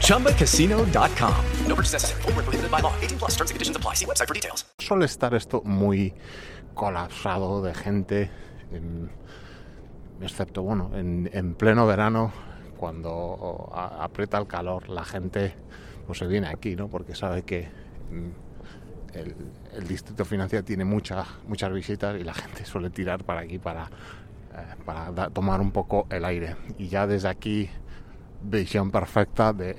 ChumbaCasino.com. No purchase necessary. Where prohibited by law. 18 plus terms and conditions apply. See website for details. suele estar esto muy colapsado de gente, en- excepto bueno, en, en pleno verano, cuando a- aprieta el calor, la gente pues se viene aquí, ¿no? Porque sabe que mm, el, el distrito financiero tiene muchas muchas visitas y la gente suele tirar para aquí para, eh, para da- tomar un poco el aire. Y ya desde aquí, visión perfecta de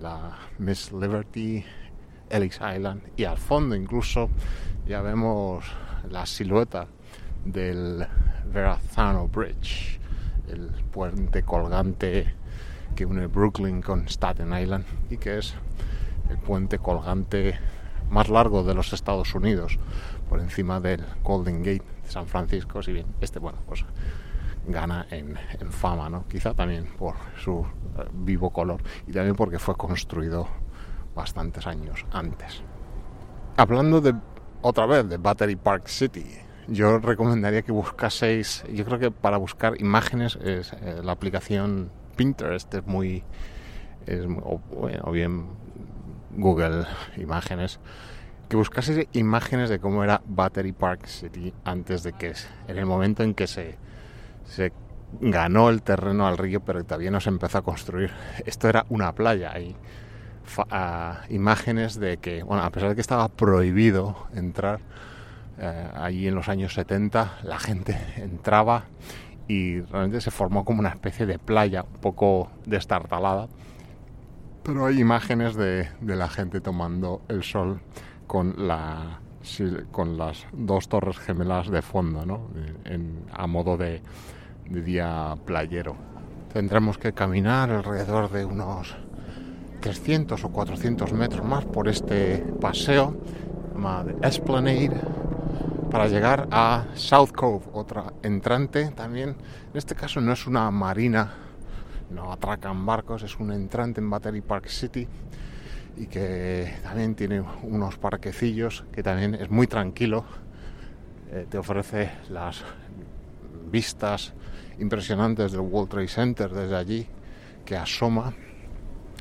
la Miss Liberty, Ellis Island y al fondo incluso ya vemos la silueta del Verrazano Bridge, el puente colgante que une Brooklyn con Staten Island y que es el puente colgante más largo de los Estados Unidos por encima del Golden Gate de San Francisco, si bien este, bueno, pues gana en, en fama, ¿no? Quizá también por su eh, vivo color y también porque fue construido bastantes años antes. Hablando de otra vez de Battery Park City, yo recomendaría que buscaseis, yo creo que para buscar imágenes es eh, la aplicación Pinterest es muy, es, o, bueno, o bien Google Imágenes, que buscaseis imágenes de cómo era Battery Park City antes de que, en el momento en que se, se ganó el terreno al río, pero todavía no se empezó a construir. Esto era una playa y fa- ah, imágenes de que, bueno, a pesar de que estaba prohibido entrar, eh, allí en los años 70 la gente entraba y realmente se formó como una especie de playa un poco destartalada. Pero hay imágenes de, la gente tomando el sol con, las dos torres gemelas de fondo, a modo de, de día playero. Tendremos que caminar alrededor de unos 300 o 400 metros más por este paseo llamado Esplanade para llegar a South Cove, otra entrante también. En este caso no es una marina, no atracan barcos, es un entrante en Battery Park City y que también tiene unos parquecillos que también es muy tranquilo. Eh, te ofrece las vistas impresionantes del World Trade Center desde allí que asoma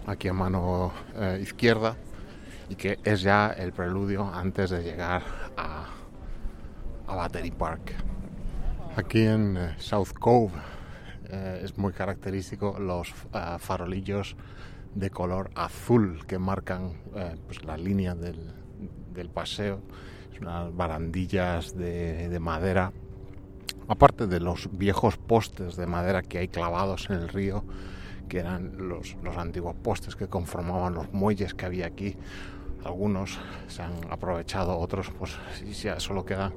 aquí a mano eh, izquierda y que es ya el preludio antes de llegar a, Battery Park. Aquí en eh, South Cove eh, es muy característico los eh, farolillos de color azul que marcan pues la línea del, del paseo. Es unas barandillas de, de madera aparte de los viejos postes de madera que hay clavados en el río, que eran los, los, antiguos postes que conformaban los muelles que había aquí, algunos se han aprovechado, otros pues ya solo quedan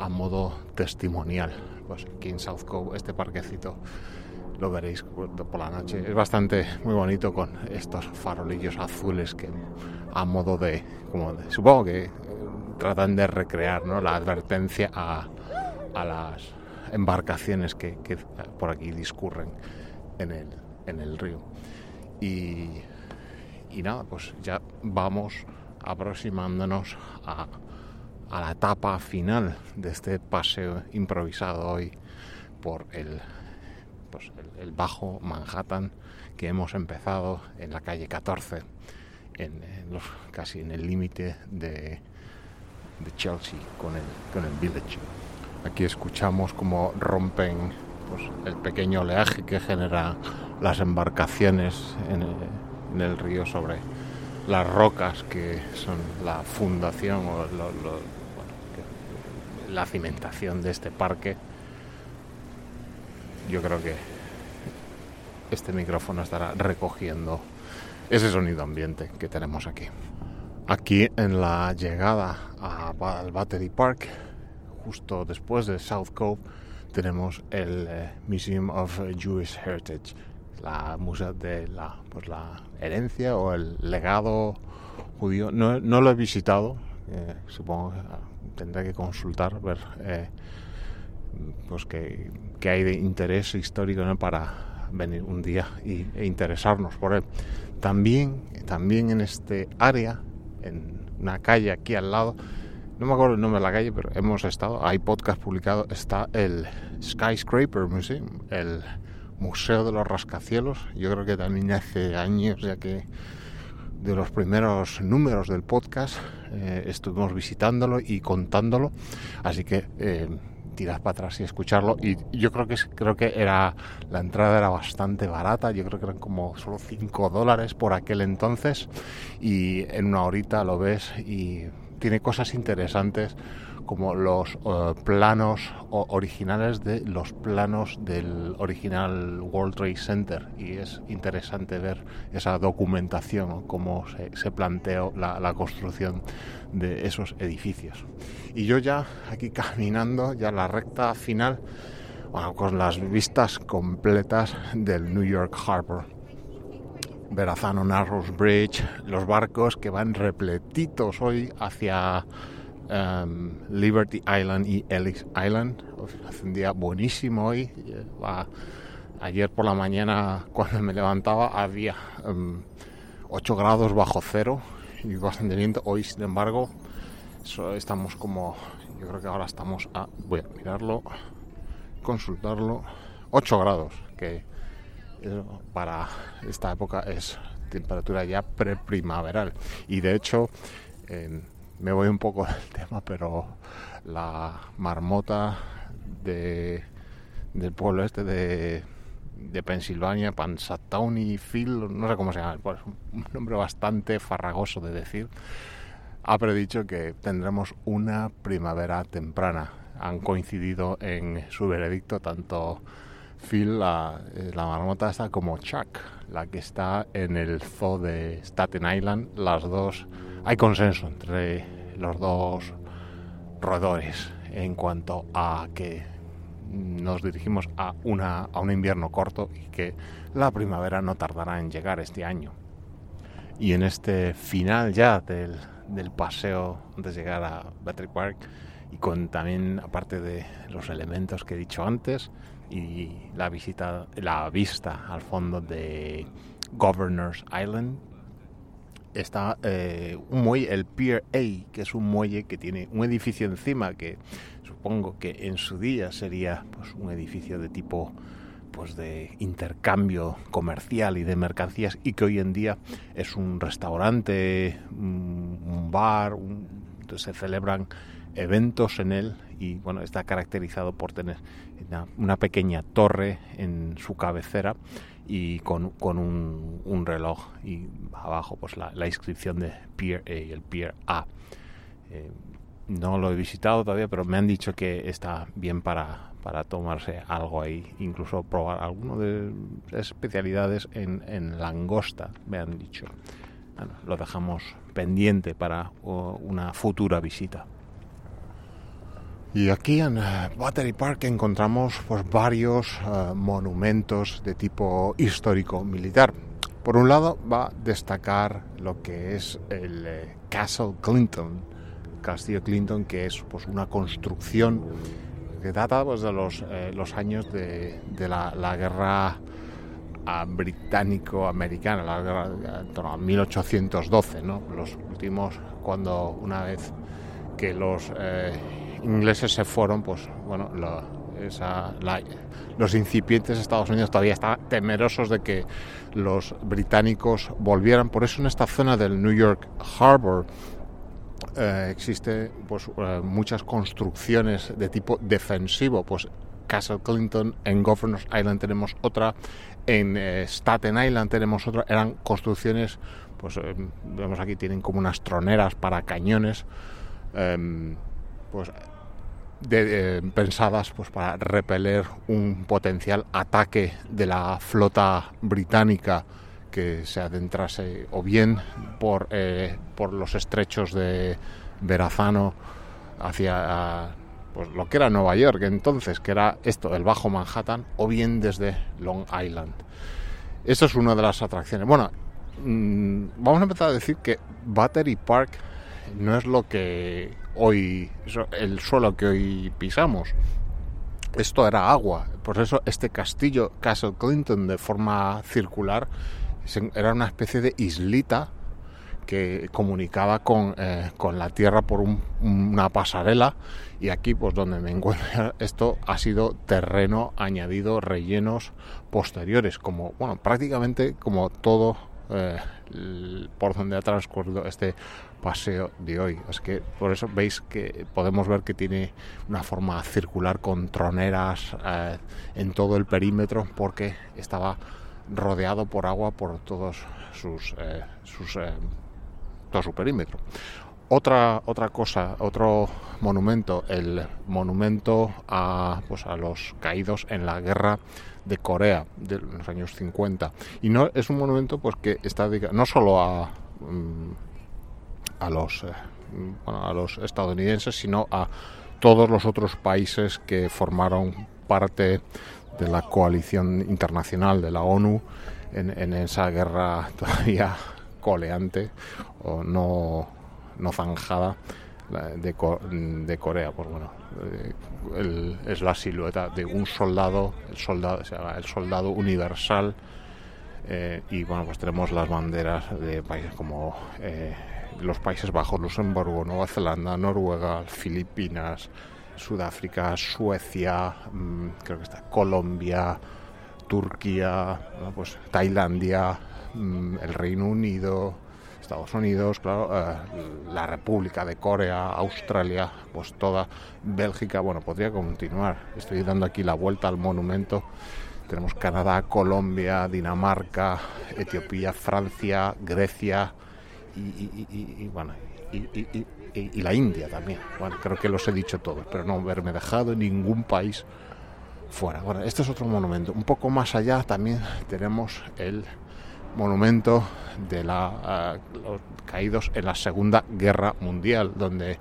a modo testimonial. Pues aquí en South Cove, este parquecito, lo veréis por la noche. Es bastante muy bonito con estos farolillos azules que a modo de, como de, supongo que eh, tratan de recrear ¿no? la advertencia a, a las embarcaciones que, por aquí discurren en el, en el río. Y, y, nada, pues ya vamos aproximándonos a, a, la etapa final de este paseo improvisado hoy por el, pues el, bajo Manhattan que hemos empezado en la calle 14, en, en los, casi en el límite de, de Chelsea con el, con el Village. Aquí escuchamos cómo rompen pues, el pequeño oleaje que genera las embarcaciones en el, río sobre las rocas que son la fundación o la cimentación de este parque. Yo creo que este micrófono estará recogiendo ese sonido ambiente que tenemos aquí. Aquí en la llegada al Battery Park justo después de South Cove tenemos el eh, Museum of Jewish Heritage, la museo de la, pues la herencia o el legado judío. No, no lo he visitado, eh, supongo que tendré que consultar, ver eh, pues que, que, hay de interés histórico ¿no? para venir un día y, e interesarnos por él. También, también en este área, en una calle aquí al lado, no me acuerdo el nombre de la calle, pero hemos estado, hay podcast publicado, está el Skyscraper Museum, el Museo de los Rascacielos. Yo creo que también hace años, ya que de los primeros números del podcast eh, estuvimos visitándolo y contándolo, así que eh, para atrás y escucharlo. Y yo creo que creo que era la entrada era bastante barata, yo creo que eran como solo 5 dólares por aquel entonces, y en una horita lo ves y tiene cosas interesantes como los uh, planos originales de los planos del original World Trade Center y es interesante ver esa documentación, cómo se, planteó la, construcción de esos edificios. Y yo ya aquí caminando, ya la recta final, con las vistas completas del New York Harbor. Verrazano Narrows Bridge, los barcos que van repletitos hoy hacia um, Liberty Island y Ellis Island. Hace un día buenísimo hoy. Ayer por la mañana cuando me levantaba había um, 8 grados bajo cero y bastante viento. Hoy, sin embargo, estamos como, yo creo que ahora estamos a, voy a mirarlo, consultarlo, 8 grados, que para esta época es temperatura ya preprimaveral. Y de hecho eh, me voy un poco del tema pero la marmota de, del pueblo este de, de Pensilvania Pansatoni Phil no sé cómo se llama pues un nombre bastante farragoso de decir ha predicho que tendremos una primavera temprana. Han coincidido en su veredicto tanto Phil, la, la, marmota está como Chuck, la que está en el zoo de Staten Island. Las dos, hay consenso entre los dos roedores en cuanto a que nos dirigimos a, una, a un invierno corto y que la primavera no tardará en llegar este año. Y en este final ya del, del paseo antes de llegar a Battery Park y con también, aparte de los elementos que he dicho antes, y la visita, la vista al fondo de Governor's Island. Está eh, un muelle, el Pier A, que es un muelle que tiene un edificio encima que supongo que en su día sería pues, un edificio de tipo pues de intercambio comercial y de mercancías y que hoy en día es un restaurante, un bar, se celebran eventos en él y bueno está caracterizado por tener una, pequeña torre en su cabecera y con, un, reloj y abajo pues la, inscripción de Pier A el Pier A. Eh, no lo he visitado todavía, pero me han dicho que está bien para, para tomarse algo ahí, incluso probar alguno de especialidades en, langosta, me han dicho. Lo dejamos pendiente para una futura visita. Y aquí en eh, Battery Park encontramos pues, varios eh, monumentos de tipo histórico militar. Por un lado va a destacar lo que es el eh, Castle Clinton, Castillo Clinton, que es pues, una construcción que data pues, de los, los años de, de la, la, guerra ah, británico-americana, la guerra de 1812, ¿no? los últimos, cuando una vez que los ingleses se fueron, pues bueno, los incipientes Estados Unidos todavía están temerosos de que los británicos volvieran. Por eso en esta zona del New York Harbor eh, existe pues eh, muchas construcciones de tipo defensivo, pues Castle Clinton, en Governors Island tenemos otra, en eh, Staten Island tenemos otra, eran construcciones, pues vemos aquí tienen como unas troneras para cañones, em, pues de, eh, pensadas pues, para repeler un potencial ataque de la flota británica que se adentrase o bien por, eh, por los estrechos de Verazano hacia pues, lo que era Nueva York entonces, que era esto, el Bajo Manhattan, o bien desde Long Island. Eso es una de las atracciones. Bueno, mm, vamos a empezar a decir que Battery Park no es lo que hoy, el suelo que hoy pisamos. Esto era agua, por eso este castillo Castle Clinton de forma circular era una especie de islita que comunicaba con, eh, con la tierra por una pasarela y aquí pues donde me encuentro esto ha sido terreno añadido rellenos posteriores como bueno prácticamente como todo eh, por donde ha transcurrido este paseo de hoy. Es que por eso veis que podemos ver que tiene una forma circular con troneras eh, en todo el perímetro porque estaba rodeado por agua por todos sus, eh, eh, todo su perímetro. Otra, otra cosa, otro monumento, el monumento a, pues, a los caídos en la guerra de Corea de los años 50. Y no es un monumento pues que está dedicado no solo a mm, a los, eh, a los estadounidenses, sino a todos los otros países que formaron parte de la coalición internacional de la ONU en, esa guerra todavía coleante o no, no zanjada de, de Corea. Pues bueno, eh, es la silueta de un soldado, el soldado, el soldado universal. Eh, y bueno, pues tenemos las banderas de países como los Países Bajos, Luxemburgo, Nueva Zelanda, Noruega, Filipinas, Sudáfrica, Suecia, mm, creo que está Colombia, Turquía, pues Tailandia, mm, el Reino Unido, Estados Unidos, claro, eh, la República de Corea, Australia, pues toda Bélgica, bueno, podría continuar. Estoy dando aquí la vuelta al monumento. Tenemos Canadá, Colombia, Dinamarca, Etiopía, Francia, Grecia, y, bueno, y, la India también. Bueno, creo que los he dicho todos, pero no haberme dejado ningún país fuera. Bueno, este es otro monumento. Un poco más allá también tenemos el monumento de la, los caídos en la Segunda Guerra Mundial, donde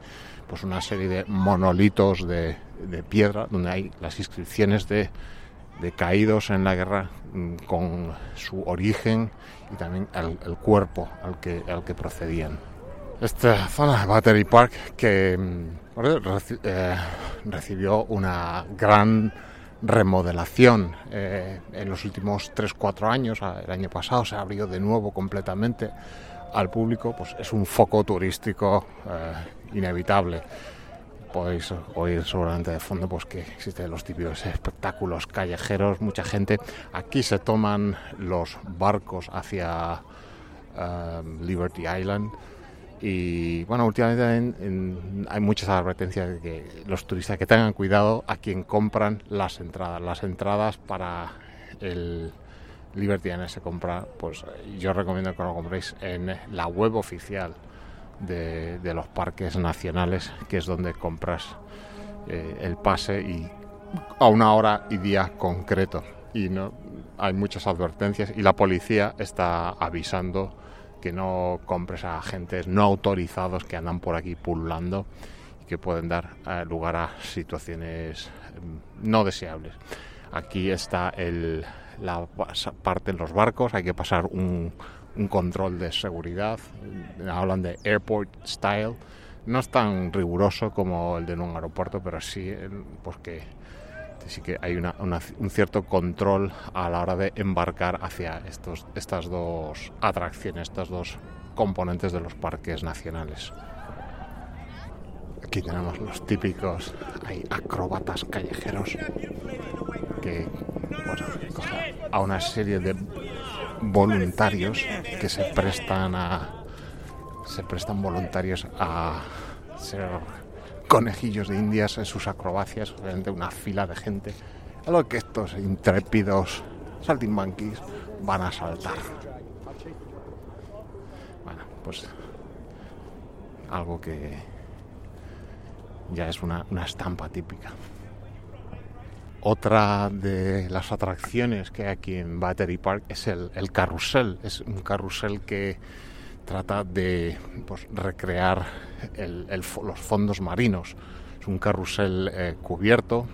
pues una serie de monolitos de, de piedra, donde hay las inscripciones de de caídos en la guerra mm, con su origen y también el, cuerpo al que, al que procedían. Esta zona, Battery Park, que mm, eh, recibió una gran remodelación eh, en los últimos 3-4 años, el año pasado se abrió de nuevo completamente al público, pues es un foco turístico eh, inevitable podéis oír seguramente de fondo pues que existen los típicos espectáculos callejeros, mucha gente. Aquí se toman los barcos hacia eh, Liberty Island y bueno, últimamente hay muchas advertencias de que los turistas que tengan cuidado a quien compran las entradas. Las entradas para el Liberty Island se compra, pues yo recomiendo que lo compréis en la web oficial de, los parques nacionales, que es donde compras eh, el pase y a una hora y día concreto. Y no hay muchas advertencias y la policía está avisando que no compres a agentes no autorizados que andan por aquí pululando y que pueden dar eh, lugar a situaciones mm, no deseables. Aquí está el, la parte en los barcos, hay que pasar un, un control de seguridad, hablan de airport style, no es tan riguroso como el de un aeropuerto, pero sí porque sí que hay un cierto control a la hora de embarcar hacia estos, estas dos atracciones, estas dos componentes de los parques nacionales. Aquí tenemos los típicos hay acróbatas callejeros que a una serie de voluntarios que se prestan a se prestan voluntarios a ser conejillos de indias en sus acrobacias, obviamente una fila de gente, a lo que estos intrépidos saltimbanquis van a saltar. Bueno, pues algo que ya es una, una estampa típica. Otra de las atracciones que hay aquí en Battery Park es el, carrusel. Es un carrusel que trata de pues, recrear los fondos marinos. Es un carrusel eh, cubierto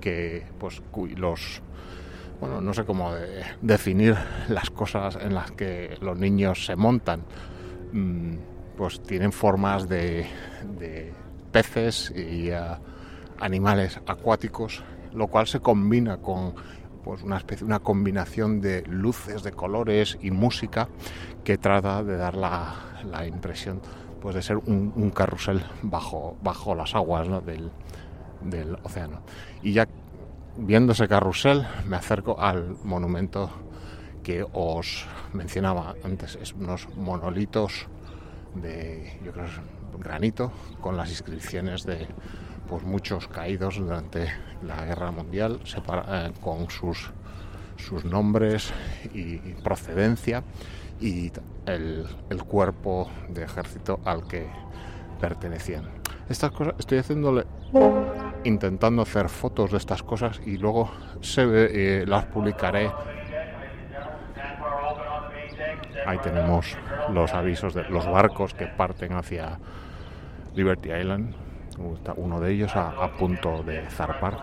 que pues los bueno no sé cómo definir las cosas en las que los niños se montan mm, pues tienen formas de, peces y eh, animales acuáticos lo cual se combina con pues una especie una combinación de luces de colores y música que trata de dar la, la impresión pues de ser un, carrusel bajo bajo las aguas del, del océano. Y ya viendo ese carrusel me acerco al monumento que os mencionaba antes. Es unos monolitos de yo creo granito con las inscripciones de pues muchos caídos durante la guerra mundial eh, con sus, sus nombres y procedencia y el, cuerpo de ejército al que pertenecían. Estas cosas estoy haciéndole intentando hacer fotos de estas cosas y luego se ve, las publicaré. Ahí tenemos los avisos de los barcos que parten hacia Liberty Island uno de ellos a, punto de zarpar.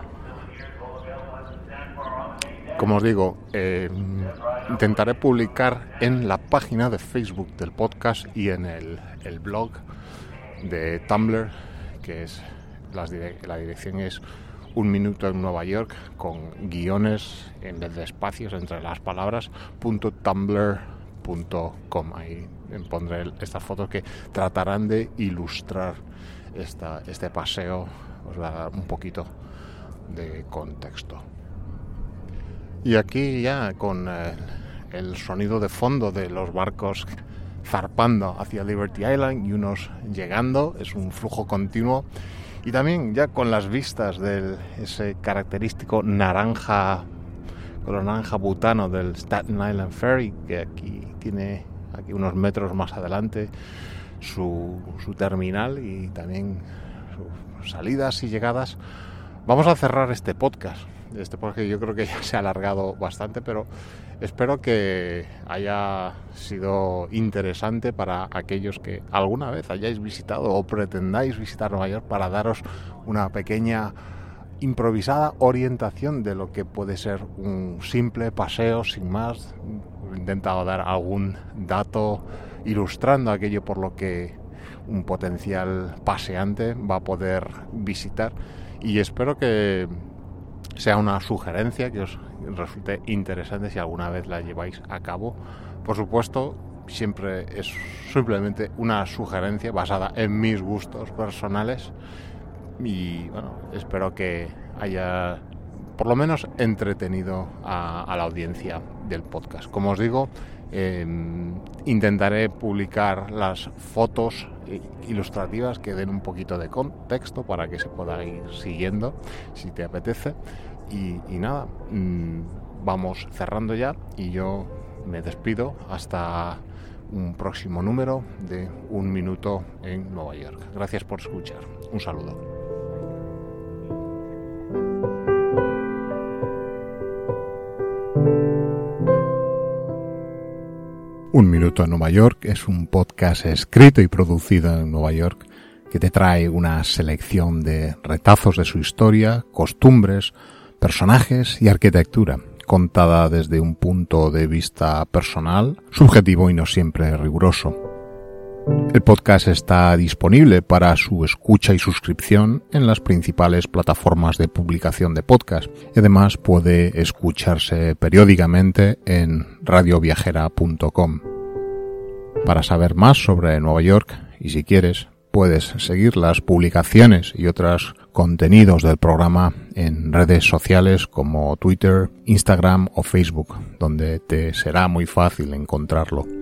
Como os digo, eh, intentaré publicar en la página de Facebook del podcast y en el, blog de Tumblr, que es la dirección es un minuto en Nueva York con guiones en vez de espacios entre las palabras .tumblr.com ahí pondré estas fotos que tratarán de ilustrar este paseo os va a dar un poquito de contexto. Y aquí ya con eh, el sonido de fondo de los barcos zarpando hacia Liberty Island y unos llegando, es un flujo continuo. Y también ya con las vistas de ese característico naranja, color naranja butano del Staten Island Ferry, que aquí tiene aquí unos metros más adelante su, terminal y también sus salidas y llegadas. Vamos a cerrar este podcast. Este porque yo creo que ya se ha alargado bastante, pero espero que haya sido interesante para aquellos que alguna vez hayáis visitado o pretendáis visitar Nueva York para daros una pequeña improvisada orientación de lo que puede ser un simple paseo sin más. He intentado dar algún dato ilustrando aquello por lo que un potencial paseante va a poder visitar y espero que sea una sugerencia que os resulte interesante si alguna vez la lleváis a cabo. Por supuesto, siempre es simplemente una sugerencia basada en mis gustos personales. y bueno, espero que haya por lo menos entretenido a, a la audiencia del podcast. Como os digo, eh, intentaré publicar las fotos ilustrativas que den un poquito de contexto para que se pueda ir siguiendo si te apetece. Y, nada, mmm, vamos cerrando ya y yo me despido hasta un próximo número de Un Minuto en Nueva York. Gracias por escuchar. Un saludo. Un Minuto en Nueva York es un podcast escrito y producido en Nueva York que te trae una selección de retazos de su historia, costumbres, personajes y arquitectura contada desde un punto de vista personal, subjetivo y no siempre riguroso. El podcast está disponible para su escucha y suscripción en las principales plataformas de publicación de podcast además puede escucharse periódicamente en radioviajera.com. Para saber más sobre Nueva York y si quieres puedes seguir las publicaciones y otros contenidos del programa en redes sociales como Twitter, Instagram o Facebook, donde te será muy fácil encontrarlo.